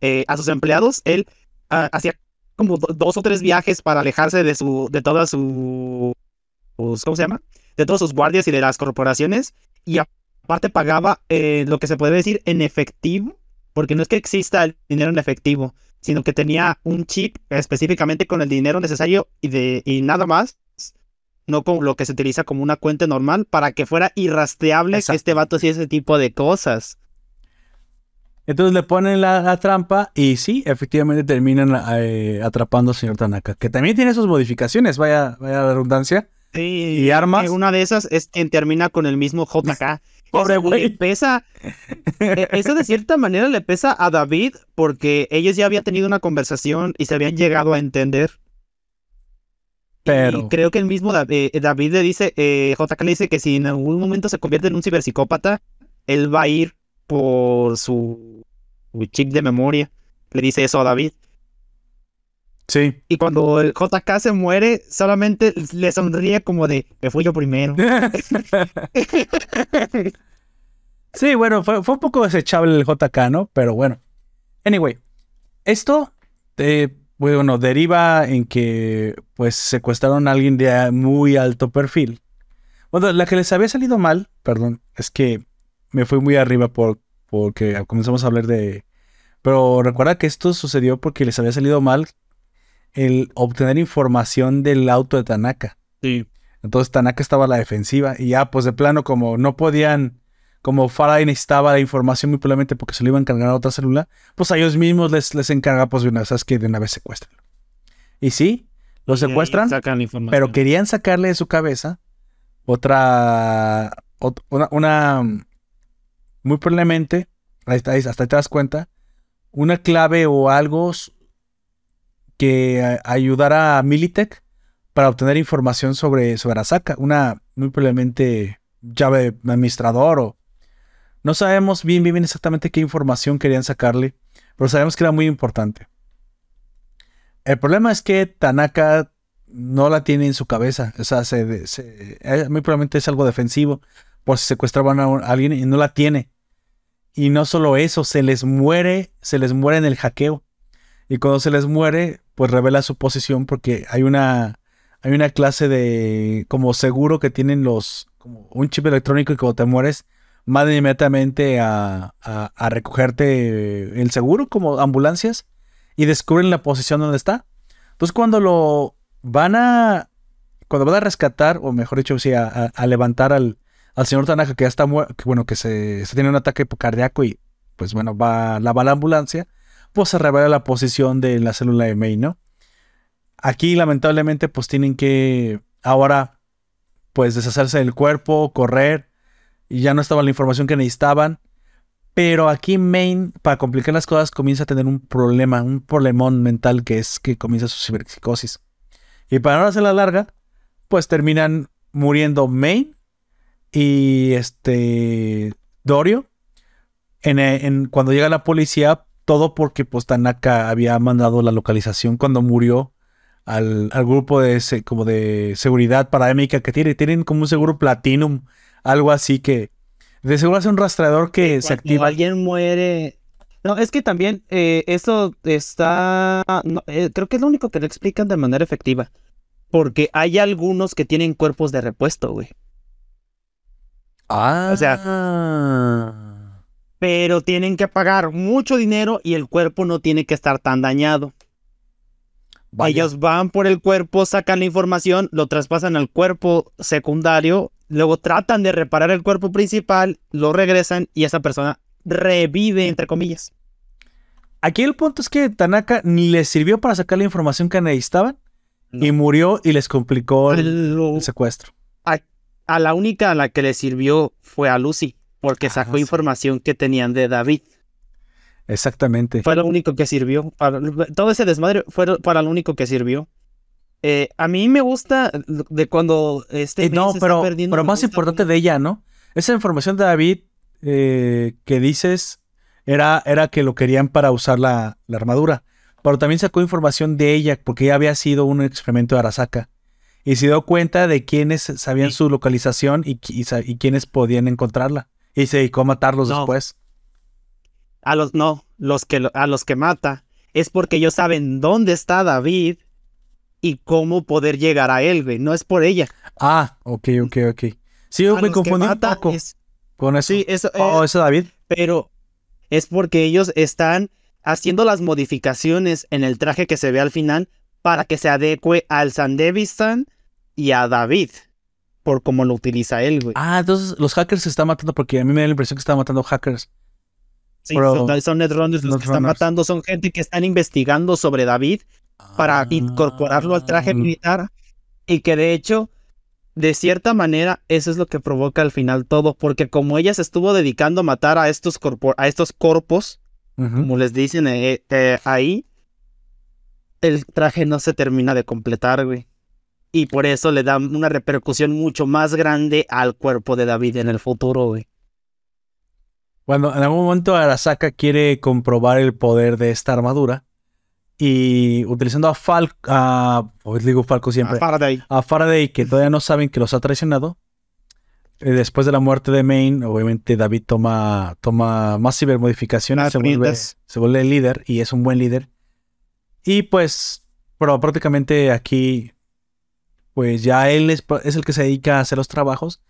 eh, a sus empleados, él ah, hacía como dos o tres viajes para alejarse de su, de todas sus, ¿cómo se llama? De todos sus guardias y de las corporaciones y aparte pagaba eh, lo que se puede decir en efectivo, porque no es que exista el dinero en efectivo, sino que tenía un chip específicamente con el dinero necesario y, de, y nada más no con lo que se utiliza como una cuenta normal, para que fuera irrastreable que este vato hacía ese tipo de cosas. Entonces le ponen la, trampa y sí, efectivamente terminan eh, atrapando al señor Tanaka, que también tiene sus modificaciones, vaya, vaya redundancia. Sí, y armas. Una de esas es quien termina con el mismo JK. (laughs) Pobre güey. Pesa. E, eso de cierta manera le pesa a David porque ellos ya habían tenido una conversación y se habían llegado a entender. Y creo que el mismo David, eh, David le dice, eh, JK le dice que si en algún momento se convierte en un ciberpsicópata, él va a ir por su, chip de memoria. Le dice eso a David. Sí. Y cuando el JK se muere, solamente le sonríe como de, me fui yo primero. (laughs) sí, bueno, fue, fue, un poco desechable el JK, ¿no? Pero bueno. Anyway, esto te bueno, deriva en que pues secuestraron a alguien de muy alto perfil. Bueno, la que les había salido mal, perdón, es que me fui muy arriba por, porque comenzamos a hablar de... Pero recuerda que esto sucedió porque les había salido mal el obtener información del auto de Tanaka. Sí. Entonces Tanaka estaba a la defensiva y ya pues de plano como no podían como Faraday necesitaba la información muy probablemente porque se lo iban a encargar a otra célula, pues a ellos mismos les, les encarga pues de una, ¿sabes que De una vez secuestran. Y sí, lo secuestran, pero querían sacarle de su cabeza otra, una, muy probablemente, hasta, hasta te das cuenta, una clave o algo que ayudara a Militech para obtener información sobre, sobre Arasaka, una muy probablemente llave administrador o No sabemos bien, bien, exactamente qué información querían sacarle, pero sabemos que era muy importante. El problema es que Tanaka no la tiene en su cabeza. O sea, se, eh, muy probablemente es algo defensivo por si secuestraban a, alguien y no la tiene. Y no solo eso, se les muere, se les muere en el hackeo. Y cuando se les muere, pues revela su posición porque hay una, hay una clase de como seguro que tienen los, como un chip electrónico y cuando te mueres, manda inmediatamente a, a, recogerte el seguro como ambulancias y descubren la posición donde está. Entonces cuando lo van a, cuando van a rescatar, o mejor dicho, sí, a, levantar al, al señor Tanaka que ya está muerto, bueno, que se, tiene un ataque cardíaco y pues bueno, va, la va la ambulancia, pues se revela la posición de la célula de May, ¿no? Aquí lamentablemente pues tienen que ahora pues deshacerse del cuerpo, correr, y ya no estaba la información que necesitaban. Pero aquí Main, para complicar las cosas, comienza a tener un problema, un problemón mental que es que comienza su ciberpsicosis. Y para no hacer la larga, pues terminan muriendo Main y este Dorio. Cuando llega la policía, todo porque pues Tanaka había mandado la localización cuando murió al, grupo de, como de seguridad paramédica que tiene. Tienen como un seguro platinum, algo así que de seguro hace un rastreador que se activa. alguien muere. No, es que también eh, eso está. Eh, creo que es lo único que le explican de manera efectiva. Porque hay algunos que tienen cuerpos de repuesto, güey. Ah. O sea. Pero tienen que pagar mucho dinero y el cuerpo no tiene que estar tan dañado. Ellos van por el cuerpo, sacan la información, lo traspasan al cuerpo secundario, luego tratan de reparar el cuerpo principal, lo regresan y esa persona revive, entre comillas. Aquí el punto es que Tanaka ni les sirvió para sacar la información que necesitaban y murió y les complicó el, secuestro. A, la única a la que le sirvió fue a Lucy, porque ah, sacó información que tenían de David. Exactamente. Fue lo único que sirvió. Para, todo ese desmadre fue para lo único que sirvió. Eh, a mí me gusta de cuando este. Eh, no, pero, pero más importante de ella, ¿no? Esa información de David eh, que dices era, era que lo querían para usar la, armadura. Pero también sacó información de ella porque ella había sido un experimento de Arasaka. Y se dio cuenta de quiénes sabían su localización y, y, quiénes podían encontrarla. Y se dedicó a matarlos después. A los, no, los que, a los que mata es porque ellos saben dónde está David y cómo poder llegar a él, güey. No es por ella. Ah, ok, ok, ok. Sí, yo me confundí un poco con eso. Sí, eso, oh, eh, eso David. Pero es porque ellos están haciendo las modificaciones en el traje que se ve al final para que se adecue al Sandevistan y a David. Por cómo lo utiliza él, güey. Ah, entonces los hackers se están matando porque a mí me da la impresión que están matando hackers. Sí, son, Netrunners los que están matando, son gente que están investigando sobre David para ah. incorporarlo al traje militar y que de hecho, de cierta manera, eso es lo que provoca al final todo, porque como ella se estuvo dedicando a matar a estos, a estos corpos, como les dicen eh, eh, ahí, el traje no se termina de completar, güey. Y por eso le da una repercusión mucho más grande al cuerpo de David en el futuro, güey. Cuando en algún momento Arasaka quiere comprobar el poder de esta armadura y utilizando a Falco, a, digo Falco siempre, a Faraday. a Faraday, que todavía no saben que los ha traicionado. Eh, después de la muerte de Main, obviamente David toma, toma más cibermodificaciones, se vuelve, se vuelve líder y es un buen líder. Y pues, pero prácticamente aquí, pues ya él es, es el que se dedica a hacer los trabajos.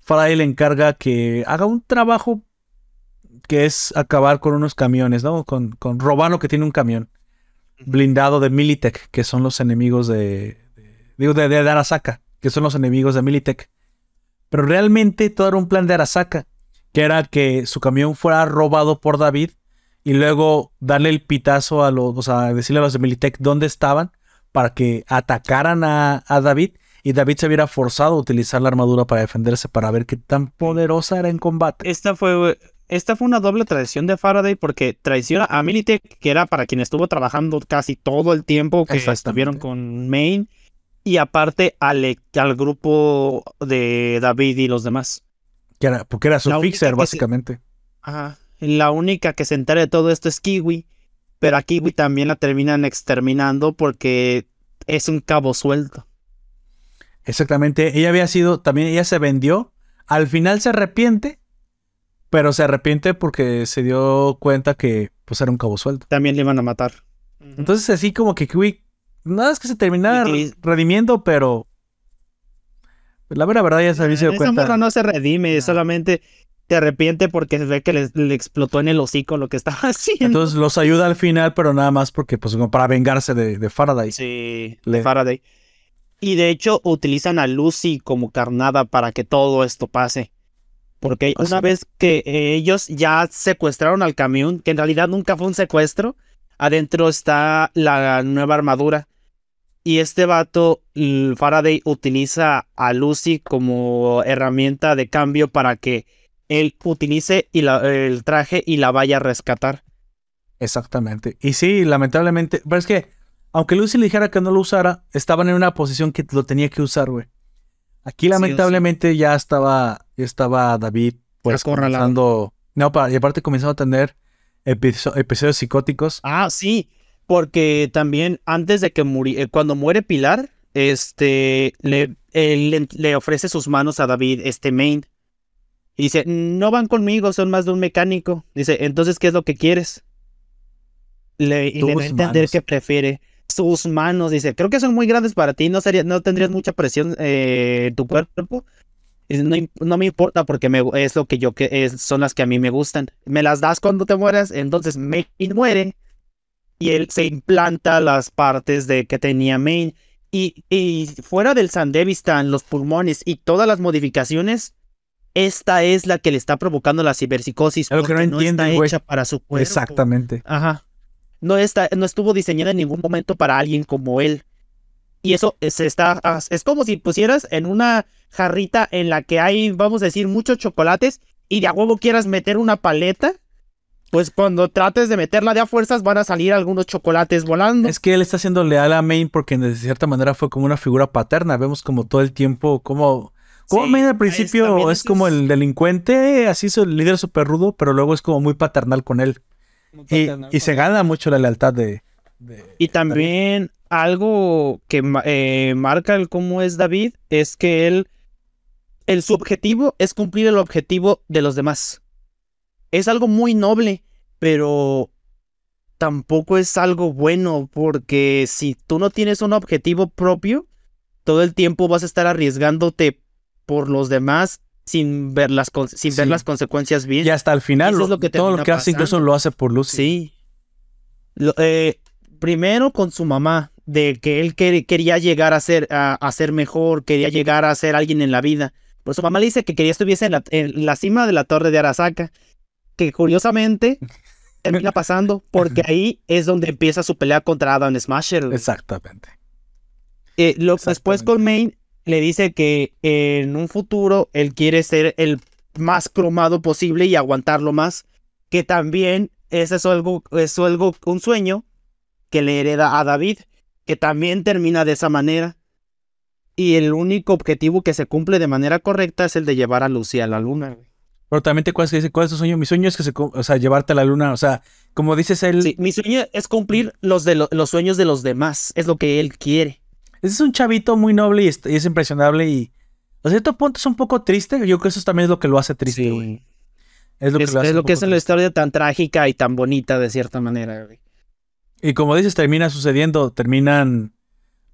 Faraday le encarga que haga un trabajo que es acabar con unos camiones, ¿no? Con, con robar lo que tiene un camión blindado de Militech, que son los enemigos de. digo, de, de, Arasaka, que son los enemigos de Militech. Pero realmente todo era un plan de Arasaka, que era que su camión fuera robado por David y luego darle el pitazo a los, o sea, decirle a los de Militech dónde estaban para que atacaran a, a David y David se hubiera forzado a utilizar la armadura para defenderse para ver qué tan poderosa era en combate. Esta fue esta fue una doble traición de Faraday porque traiciona a Militech, que era para quien estuvo trabajando casi todo el tiempo que estuvieron con Main, y aparte al, al grupo de David y los demás. Que era, porque era su fixer, básicamente. Ajá. La única que se entera de todo esto es Kiwi. Pero a Kiwi también la terminan exterminando porque es un cabo suelto. Exactamente. Ella había sido, también ella se vendió. Al final se arrepiente, pero se arrepiente porque se dio cuenta que pues era un cabo suelto. También le iban a matar. Entonces así como que Kiwi, nada es que se terminara redimiendo, pero la verdad, verdad ya se había dio cuenta. Esa no se redime, solamente te arrepiente porque se ve que le, explotó en el hocico lo que estaba (laughs) haciendo. Entonces los ayuda al final, pero nada más porque, pues, como para vengarse de, Faraday. Sí, de Faraday. Y de hecho utilizan a Lucy como carnada para que todo esto pase. Porque una vez que ellos ya secuestraron al camión, que en realidad nunca fue un secuestro, adentro está la nueva armadura. Y este vato, Faraday, utiliza a Lucy como herramienta de cambio para que él utilice y el traje y la vaya a rescatar. Exactamente. Y sí, lamentablemente, pero es que aunque Lucy le dijera que no lo usara, estaban en una posición que lo tenía que usar, güey. Aquí lamentablemente ya estaba David pues comenzando, no, y aparte comenzó a tener episodios psicóticos. Ah, sí, porque también antes de que muriera, eh, cuando muere Pilar, este, le, le, ofrece sus manos a David, este Main. Y dice, no van conmigo, son más de un mecánico. Dice, entonces, ¿qué es lo que quieres? Le, y le da a entender que prefiere sus manos. Dice, creo que son muy grandes para ti, no, sería, no tendrías mucha presión eh, en tu cuerpo. No, me importa porque me, es lo que yo que son las que a mí me gustan. Me las das cuando te mueras, entonces Main muere y él se implanta las partes de que tenía Main. Y, y fuera del Sandevistan, los pulmones y todas las modificaciones, esta es la que le está provocando la ciberpsicosis. Lo que no, no está hecha para su cuerpo. Exactamente. Ajá no, está, no estuvo diseñada en ningún momento para alguien como él. Y eso es, está, es como si pusieras en una jarrita en la que hay, vamos a decir, muchos chocolates y de a huevo quieras meter una paleta. Pues cuando trates de meterla de a fuerzas van a salir algunos chocolates volando. Es que él está siendo leal a Main porque de cierta manera fue como una figura paterna. Vemos como todo el tiempo como... Como Main al principio es, como el delincuente, así es el líder súper rudo, pero luego es como muy paternal con él. Y, se gana mucho la lealtad de... y también algo que eh, marca el cómo es David es que él, el, su objetivo es cumplir el objetivo de los demás. Es algo muy noble, pero tampoco es algo bueno porque si tú no tienes un objetivo propio, todo el tiempo vas a estar arriesgándote por los demás sin ver las, sin ver las consecuencias bien. Y hasta el final, todo lo que hace incluso lo hace por Lucy. Sí. Eh, primero con su mamá, de que él quería llegar a ser, a, ser mejor, quería (laughs) llegar a ser alguien en la vida. Pues su mamá le dice que quería estuviese en la, en la cima de la torre de Arasaka, que curiosamente (laughs) termina pasando, porque ahí es donde empieza su pelea contra Adam Smasher. Exactamente. Eh, lo, Después con Main le dice que en un futuro él quiere ser el más cromado posible y aguantarlo más, que también ese es algo, es algo, un sueño que le hereda a David, que también termina de esa manera. Y el único objetivo que se cumple de manera correcta es el de llevar a Lucy a la luna. Pero también te cuál es tu sueño. Mi sueño es que se, o sea, llevarte a la luna. O sea, como dices él. Sí, mi sueño es cumplir los, de los sueños de los demás. Es lo que él quiere. Ese es un chavito muy noble y es, impresionable y a cierto punto es un poco triste. Yo creo que eso también es lo que lo hace triste, güey. Es lo que, es, lo que es la historia tan trágica y tan bonita de cierta manera, güey. Y como dices, termina sucediendo, terminan...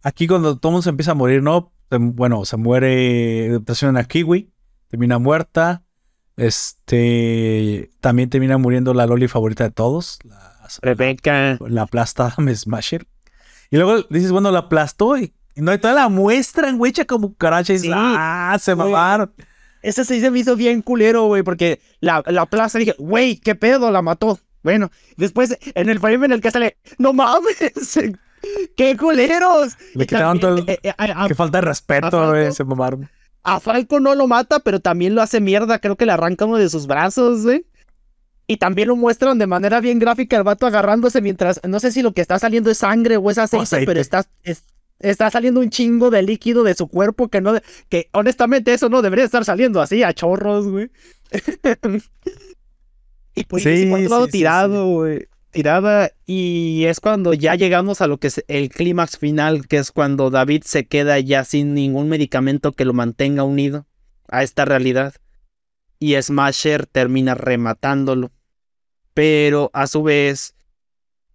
Aquí cuando todo el mundo se empieza a morir, ¿no? Bueno, se muere depresión a Kiwi, termina muerta. Este... También termina muriendo la Loli favorita de todos. La, Rebecca. La, la aplasta (laughs) Smasher. Y luego dices, bueno, la aplastó y, no, hay toda la muestran, güey, echa como caracha y ah, se mamaron. Ese se me hizo bien culero, güey, porque la, la aplasta y dije, güey, qué pedo, la mató. Bueno, después en el frame en el que sale, no mames, (laughs) qué culeros. Le quitaron todo. Eh, eh, qué falta de respeto, güey, se mamaron. A Falco no lo mata, pero también lo hace mierda. Creo que le arranca uno de sus brazos, güey. Y también lo muestran de manera bien gráfica el vato agarrándose mientras, no sé si lo que está saliendo es sangre o es aceite, pero está, está saliendo un chingo de líquido de su cuerpo que no, que honestamente eso no debería estar saliendo así a chorros, güey. (laughs) Y pues sí, todo tirado, güey. tirada. Y es cuando ya llegamos a lo que es el clímax final, que es cuando David se queda ya sin ningún medicamento que lo mantenga unido a esta realidad. Y Smasher termina rematándolo. Pero a su vez,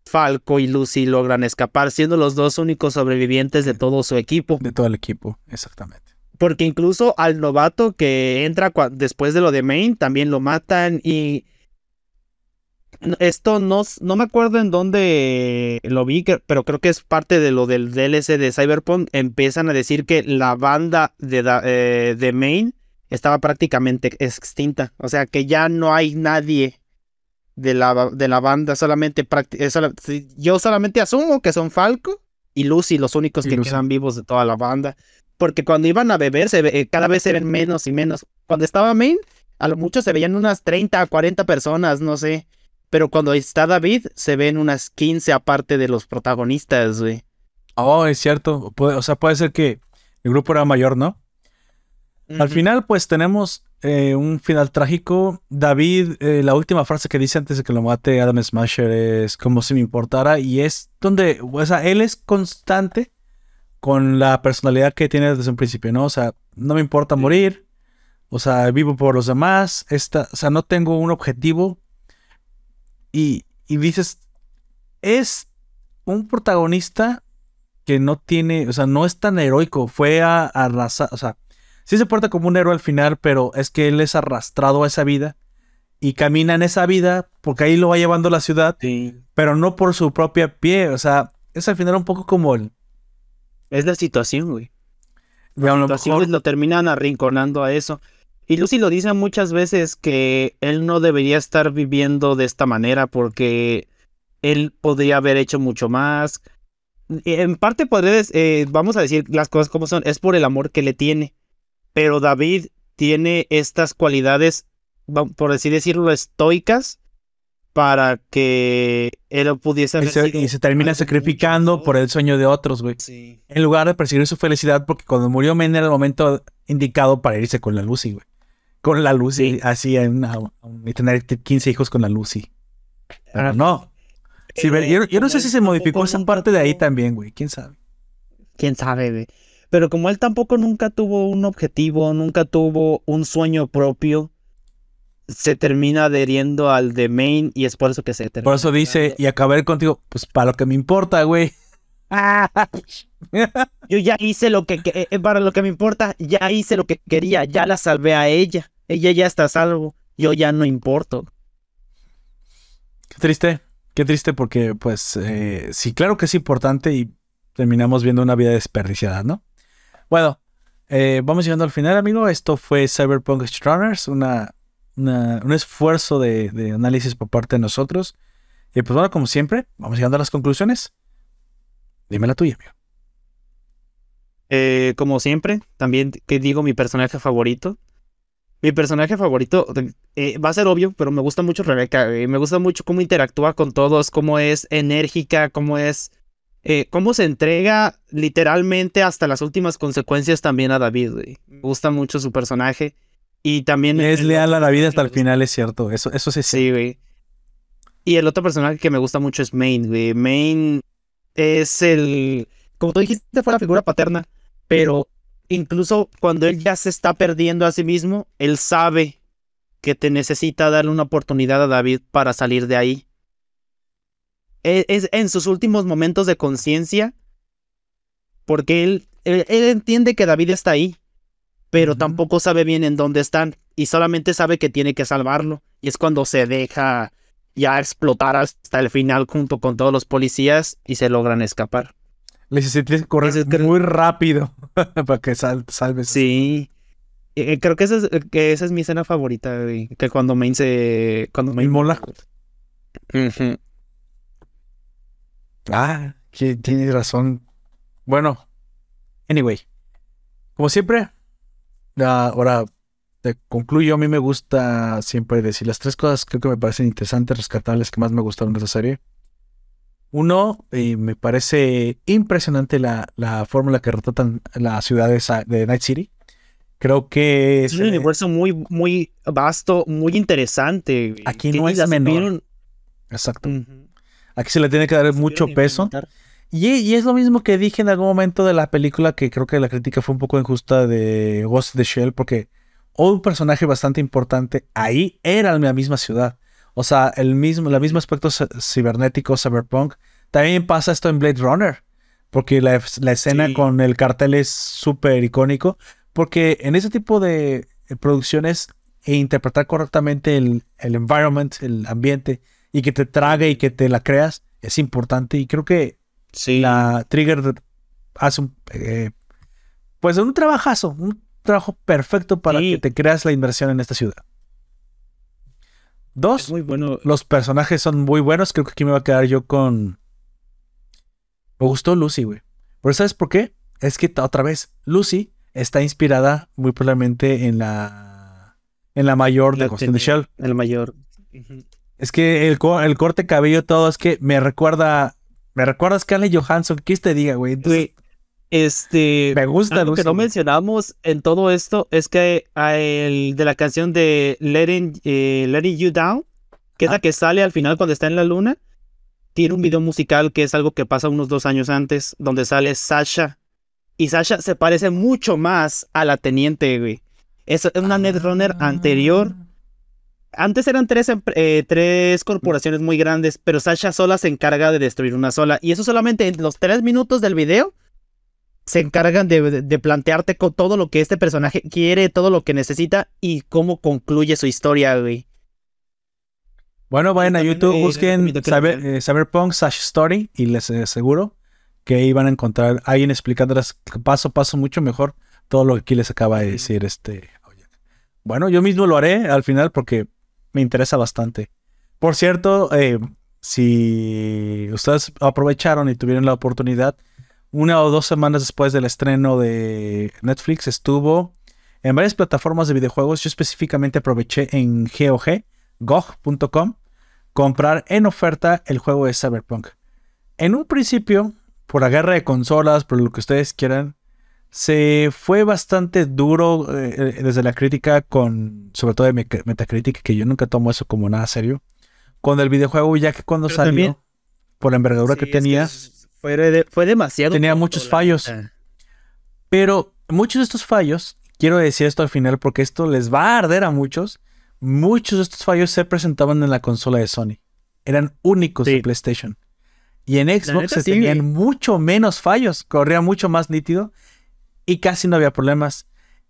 Falco y Lucy logran escapar, siendo los dos únicos sobrevivientes de todo su equipo. De todo el equipo, exactamente. Porque incluso al novato que entra después de lo de Main también lo matan y esto no, no me acuerdo en dónde lo vi, pero creo que es parte de lo del DLC de Cyberpunk. Empiezan a decir que la banda de, eh, de Main estaba prácticamente extinta. O sea que ya no hay nadie de la, de la banda. Solamente yo solamente asumo que son Falco y Lucy los únicos que quedan vivos de toda la banda porque cuando iban a beber, se eh, cada vez se ven menos y menos. Cuando estaba Main, a lo mucho se veían unas 30, 40 personas, no sé. Pero cuando está David, se ven unas 15 aparte de los protagonistas, güey. Oh, es cierto. o sea, puede ser que el grupo era mayor, ¿no? Al final, pues tenemos eh, un final trágico. David, eh, la última frase que dice antes de que lo mate Adam Smasher es como si me importara. Y es donde, o sea, él es constante con la personalidad que tiene desde un principio, ¿no? O sea, no me importa morir, o sea, vivo por los demás, esta, o sea, no tengo un objetivo. Y, y dices, es un protagonista que no tiene, o sea, no es tan heroico, fue a, arrasar, o sea, sí se porta como un héroe al final, pero es que él es arrastrado a esa vida y camina en esa vida porque ahí lo va llevando la ciudad, pero no por su propia pie, o sea, es al final un poco como el, es la situación, güey. La situación lo terminan arrinconando a eso. Y Lucy lo dice muchas veces que él no debería estar viviendo de esta manera porque él podría haber hecho mucho más. En parte podría, eh, vamos a decir las cosas como son, es por el amor que le tiene. Pero David tiene estas cualidades, por así decirlo, estoicas para que él pudiese... Y se, y se termina sacrificando por el sueño de otros, güey. En lugar de perseguir su felicidad, porque cuando murió Men era el momento indicado para irse con la Lucy, güey. Con la Lucy, así, y tener 15 hijos con la Lucy. Pero no. Eh, yo, no sé si se modificó esa parte de ahí también, güey. ¿Quién sabe? ¿Quién sabe, güey? Pero como él tampoco nunca tuvo un objetivo, nunca tuvo un sueño propio, se termina adheriendo al de main y es por eso que se termina. Por eso dice, y acabar contigo, pues para lo que me importa, güey. (laughs) Yo ya hice lo que, eh, para lo que me importa, ya hice lo que quería, ya la salvé a ella. Ella ya está a salvo, yo ya no importo. Qué triste, qué triste porque pues eh, sí, claro que es importante y terminamos viendo una vida desperdiciada, ¿no? Bueno, eh, vamos llegando al final, amigo. Esto fue Cyberpunk Runners, una un esfuerzo de, análisis por parte de nosotros. Y pues bueno, como siempre, vamos llegando a las conclusiones. Dime la tuya, amigo. Eh, como siempre, también que digo mi personaje favorito. Mi personaje favorito eh, va a ser obvio, pero me gusta mucho Rebeca. me gusta mucho cómo interactúa con todos, cómo es enérgica, cómo es. Eh, cómo se entrega literalmente hasta las últimas consecuencias también a David. Me gusta mucho su personaje. Y también. Es leal a la vida hasta el final, es cierto. Eso, eso sí. Sí, güey. Y el otro personaje que me gusta mucho es Main, güey. Main es el. Como tú dijiste, fue la figura paterna. Pero incluso cuando él ya se está perdiendo a sí mismo, él sabe que te necesita darle una oportunidad a David para salir de ahí. E, es, en sus últimos momentos de conciencia. Porque él, él entiende que David está ahí pero tampoco sabe bien en dónde están y solamente sabe que tiene que salvarlo. Y es cuando se deja ya explotar hasta el final junto con todos los policías y se logran escapar. Le dice, tienes que correr muy rápido (laughs) para que salves. Sí. Eh, eh, creo que esa, es, que esa es mi escena favorita, que cuando Main se... Cuando Main mola. Ah, que tienes razón. Bueno, anyway. Como siempre, ahora te concluyo, a mí me gusta siempre decir las tres cosas creo que me parecen interesantes, rescatables, que más me gustaron de esa serie. Uno, eh, me parece impresionante la, la forma en la que retratan la ciudad de, Night City. Creo que es un universo muy, muy vasto, muy interesante. Aquí no es menor. Exacto. Aquí se le tiene que dar mucho peso. Y, es lo mismo que dije en algún momento de la película, que creo que la crítica fue un poco injusta de Ghost of the Shell, porque un personaje bastante importante ahí era la misma ciudad. O sea, el mismo, el mismo aspecto cibernético, cyberpunk. También pasa esto en Blade Runner, porque la, escena con el cartel es súper icónico, porque en ese tipo de producciones e interpretar correctamente el, el environment, el ambiente, y que te trague y que te la creas, es importante. Y creo que la Trigger hace un, eh, pues un trabajazo, un trabajo perfecto para que te creas la inversión en esta ciudad. Dos, muy bueno. los personajes son muy buenos. Creo que aquí me va a quedar yo con. Me gustó Lucy, güey. Pero ¿sabes por qué? Es que otra vez, Lucy está inspirada muy probablemente en la. En la mayor de Ghost in the Shell. El mayor. Es que el, el corte cabello, todo, es que me recuerda me recuerdas Scarlett Johansson, ¿qué te diga, güey? Este. Me gusta, Lo que no mencionamos en todo esto es que el de la canción de Letting, eh, Letting You Down, que es la que sale al final cuando está en la luna, tiene un video musical que es algo que pasa unos dos años antes, donde sale Sasha. Y Sasha se parece mucho más a la teniente, güey. Es una Netrunner anterior ah. Antes eran tres, eh, tres corporaciones muy grandes, pero Sasha sola se encarga de destruir una sola. Y eso solamente en los tres minutos del video se encargan de, plantearte con todo lo que este personaje quiere, todo lo que necesita y cómo concluye su historia, güey. Bueno, vayan a YouTube, busquen eh, Cyberpunk Story y les aseguro que iban a encontrar a alguien explicándoles paso a paso mucho mejor todo lo que aquí les acaba de decir este. Bueno, yo mismo lo haré al final porque me interesa bastante. Por cierto, eh, si ustedes aprovecharon y tuvieron la oportunidad, una o dos semanas después del estreno de Netflix estuvo en varias plataformas de videojuegos. Yo específicamente aproveché en GOG, GOG.com, comprar en oferta el juego de Cyberpunk. En un principio, por la guerra de consolas, por lo que ustedes quieran, se fue bastante duro eh, desde la crítica con, sobre todo de Metacritic, que yo nunca tomo eso como nada serio, con el videojuego, ya que cuando salió, por la envergadura que tenía, fue, fue, demasiado. Tenía muchos fallos. Pero muchos de estos fallos, quiero decir esto al final porque esto les va a arder a muchos, muchos de estos fallos se presentaban en la consola de Sony. Eran únicos de PlayStation. Y en Xbox se tenían mucho menos fallos, corría mucho más nítido y casi no había problemas.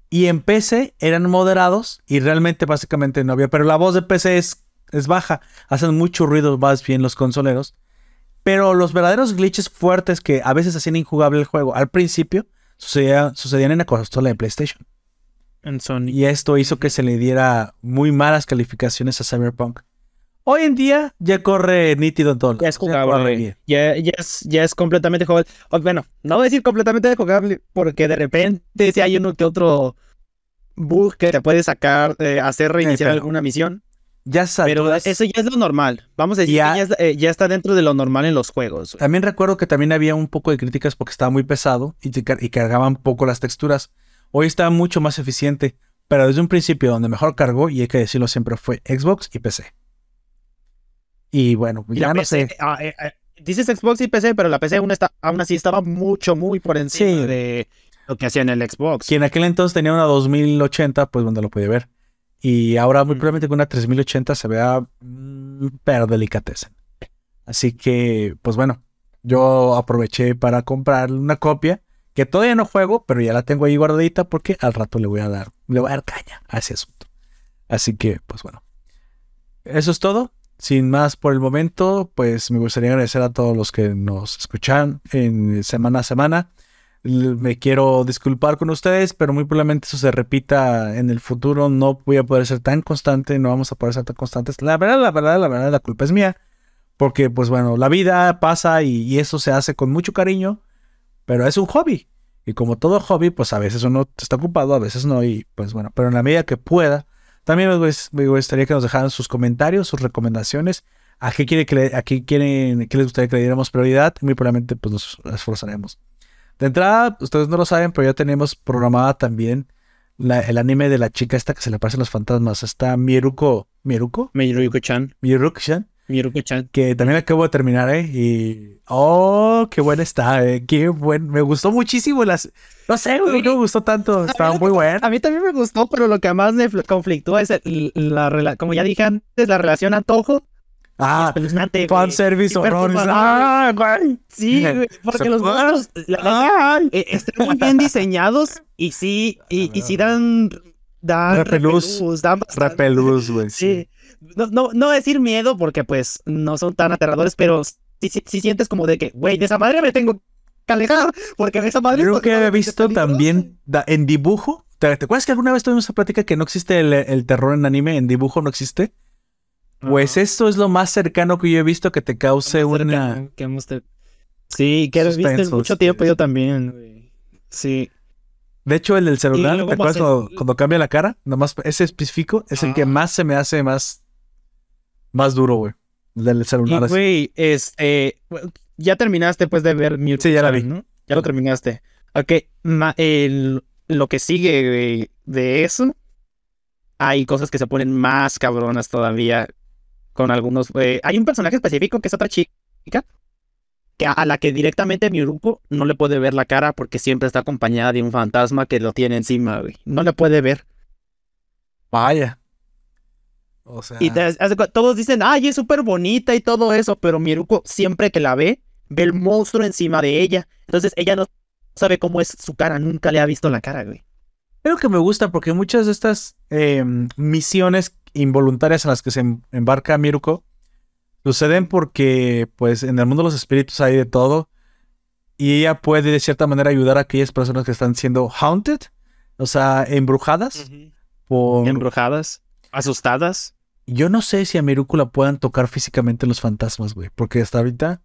Y en PC eran moderados y realmente básicamente no había. Pero la voz de PC es, es baja. Hacen mucho ruido más bien los consoleros. Pero los verdaderos glitches fuertes que a veces hacían injugable el juego al principio sucedían en la consola de PlayStation. En Sony. Y esto hizo que se le diera muy malas calificaciones a Cyberpunk. Hoy en día ya corre nítido en todo. Ya es jugable. Ya, es, ya es completamente jugable. Bueno, no voy a decir completamente jugable porque de repente si hay uno que otro bug que te puede sacar, eh, hacer reiniciar alguna misión. Ya sabes. Pero eso ya es lo normal. Vamos a decir ya, que eh, ya, está dentro de lo normal en los juegos. También recuerdo que también había un poco de críticas porque estaba muy pesado y, y cargaban poco las texturas. Hoy está mucho más eficiente, pero desde un principio donde mejor cargó, y hay que decirlo siempre, fue Xbox y PC. Y bueno, ya no sé. Ah, eh, eh, dices Xbox y PC, pero la PC aún, está, aún así estaba mucho, muy por encima de lo que hacía en el Xbox. Que en aquel entonces tenía una 2080, pues donde lo podía ver. Y ahora muy probablemente con una 3080 se vea mm, pero delicateza. Así que, pues bueno, yo aproveché para comprar una copia que todavía no juego, pero ya la tengo ahí guardadita porque al rato le voy a dar, le voy a dar caña a ese asunto. Así que, pues bueno. Eso es todo sin más por el momento, pues me gustaría agradecer a todos los que nos escuchan en semana a semana. Me quiero disculpar con ustedes, pero muy probablemente eso se repita en el futuro. No voy a poder ser tan constante, no vamos a poder ser tan constantes. La verdad, la verdad, la verdad, la culpa es mía. Porque, pues bueno, la vida pasa y, y eso se hace con mucho cariño, pero es un hobby. Y como todo hobby, pues a veces uno está ocupado, a veces no. Y pues bueno, pero en la medida que pueda, también me gustaría que nos dejaran sus comentarios, sus recomendaciones. ¿A qué, quiere que a qué quieren, qué les gustaría que le diéramos prioridad? Muy probablemente pues nos esforzaremos. De entrada, ustedes no lo saben, pero ya tenemos programada también la- el anime de la chica esta que se le aparecen los fantasmas. Está Miruko. ¿Miruko? Miruko-chan. Miruko-chan. Miruko-chan. Que también acabo de terminar, ¿eh? Y. ¡Oh! ¡Qué buena está! ¿eh? ¡Qué buen! Me gustó muchísimo las. No sé, güey, ¿por qué me gustó tanto. Estaba muy buena. A mí también me gustó, pero lo que más me fl- conflictúa es el- la rela- como ya dije antes, la relación antojo. Ah, Súper horrores. perturbador. ¡Ah, güey! Sí, güey, (laughs) porque los monstruos la neta, ¡Ay! eh, están muy bien diseñados y sí, y, y sí dan, dan Repelús. repelús, dan bastante- Repelús, güey. Sí. No, no, no decir miedo porque pues no son tan aterradores, pero sí, sí, sí sientes como de que, güey, de esa madre me tengo que alejar porque de esa madre... Creo que he visto también da- en dibujo. ¿Te, te acuerdas que alguna vez tuvimos esa plática que no existe el, el terror en anime? En dibujo no existe. Pues Ajá. esto es lo más cercano que yo he visto que te cause una. cercano que hemos te- Sí, que viste mucho sí. tiempo yo también, güey. Sí. De hecho, el del celular, ¿te acuerdas cuando, cuando cambia la cara? Nomás ese específico es el que más se me hace más. Más duro, güey. El del Y, celular. así. güey, este... Ya terminaste, pues, de ver mi... Sí, ya la vi. ¿no? Ya lo terminaste. Ok, ma- el- lo que sigue güey, de eso, hay cosas que se ponen más cabronas todavía con algunos... eh, hay un personaje específico que es otra chica que a, a la que directamente mi grupo no le puede ver la cara porque siempre está acompañada de un fantasma que lo tiene encima, güey. No le puede ver. Vaya. O sea. Y te- todos dicen, ay, es súper bonita y todo eso, pero Miruko siempre que la ve, ve el monstruo encima de ella. Entonces ella no sabe cómo es su cara, nunca le ha visto la cara, güey. Creo que me gusta porque muchas de estas eh, misiones involuntarias en las que se em- embarca Miruko suceden porque, pues, en el mundo de los espíritus hay de todo y ella puede de cierta manera ayudar a aquellas personas que están siendo haunted, o sea, embrujadas por... Embrujadas, asustadas. Yo no sé si a Miruko la puedan tocar físicamente los fantasmas, güey, porque hasta ahorita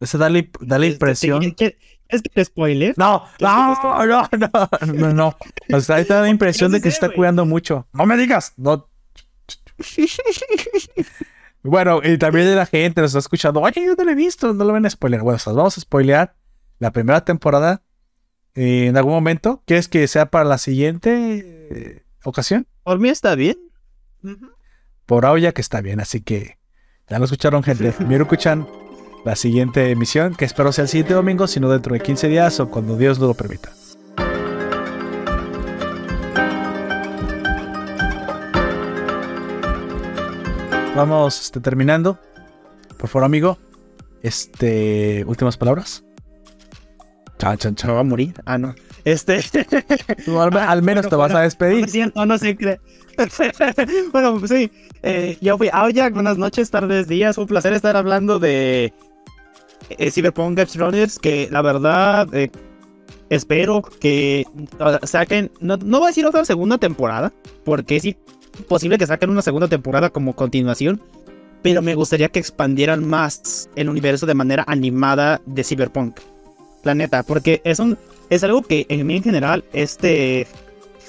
esa da la, imp- da la Este, impresión... ¿qué- qué- ¿Es que te spoiler? No, no, no, no, no, no. O sea, ahí te da la impresión de que se está cuidando mucho. No me digas. No. (laughs) Bueno, y también la gente nos está escuchando. Oye, yo no lo he visto, no lo van a spoiler. Bueno, o sea, vamos a spoilear la primera temporada eh, en algún momento. ¿Quieres que sea para la siguiente eh, ocasión? Por mí está bien. Por ahora ya que está bien, así que ya lo escucharon, gente. Miruku-chan, la siguiente emisión, que espero sea el siguiente domingo, sino dentro de 15 días o cuando Dios nos lo permita. Vamos este, terminando. Por favor, amigo. Este. Últimas palabras. Chan, chan, ¿Me chan. va a morir? Ah, no. Este. (laughs) Tú al, al menos bueno, te vas bueno, a No despedir. es cierto, no se cree. bueno, pues sí. Eh, yo fui Aoya, buenas noches, tardes, días. Un placer estar hablando de eh, Cyberpunk Edge Runners, que la verdad eh, espero que saquen, no, no voy a decir otra segunda temporada, porque es imposible que saquen una segunda temporada como continuación, pero me gustaría que expandieran más el universo de manera animada de Cyberpunk. La neta, porque es un es algo que en mí en general, este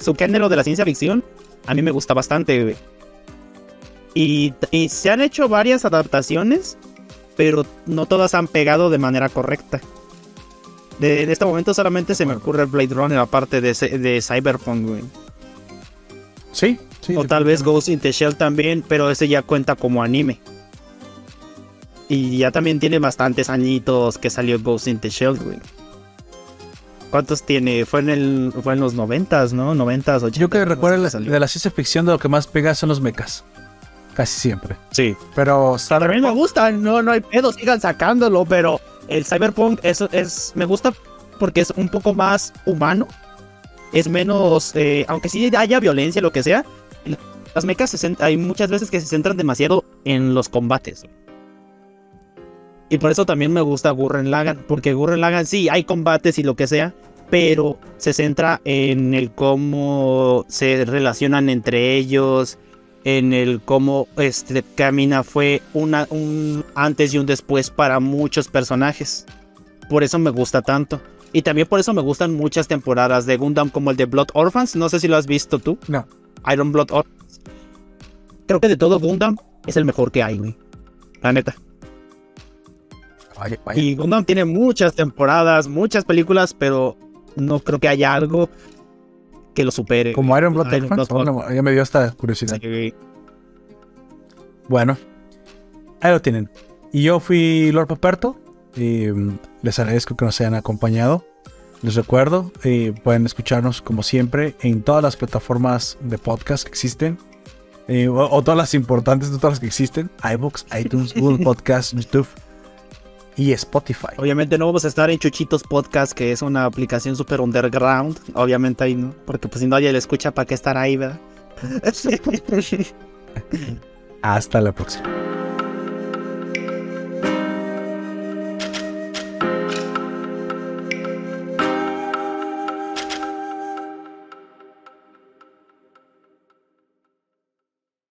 subgénero de la ciencia ficción, a mí me gusta bastante, güey. Y, y se han hecho varias adaptaciones, pero no todas han pegado de manera correcta. De, en este momento solamente se me ocurre Blade Runner aparte de Cyberpunk, güey. Sí, sí. O tal vez Ghost in the Shell también, pero ese ya cuenta como anime. Y ya también tiene bastantes añitos que salió Ghost in the Shell, güey. ¿Cuántos tiene? Fue en el fue en los noventas, ¿no? Noventas, ochentas. Yo que recuerdo la- de la ciencia ficción de lo que más pega son los mechas. Casi siempre. Sí. Pero También me gusta, no, no hay pedo, sigan sacándolo, pero el Cyberpunk es, es, me gusta porque es un poco más humano. Es menos, eh, aunque sí haya violencia, lo que sea, las mechas se hay muchas veces que se centran demasiado en los combates. Y por eso también me gusta Gurren Lagann, porque Gurren Lagann sí hay combates y lo que sea, pero se centra en el cómo se relacionan entre ellos, en el cómo este Camina fue una, un antes y un después para muchos personajes. Por eso me gusta tanto. Y también por eso me gustan muchas temporadas de Gundam como el de Blood Orphans. No sé si lo has visto tú. No. Iron Blood Orphans. Creo que de todo Gundam es el mejor que hay, güey. La neta. Vaya, vaya. Y Gundam tiene muchas temporadas, muchas películas, pero no creo que haya algo que lo supere. Como Iron Blood Iron. Blood ya me dio esta curiosidad. Sí. Bueno, ahí lo tienen. Y yo fui Lord Paperto. Y mm, les agradezco que nos hayan acompañado. Les recuerdo, eh, pueden escucharnos como siempre en todas las plataformas de podcast que existen. Eh, o, o todas las importantes, todas las que existen. iVoox, (laughs) iTunes, Google Podcast, YouTube y Spotify. Obviamente no vamos a estar en Chuchitos Podcast, que es una aplicación super underground. Obviamente ahí no, porque pues si nadie le escucha, ¿para qué estar ahí, verdad? (laughs) Hasta la próxima.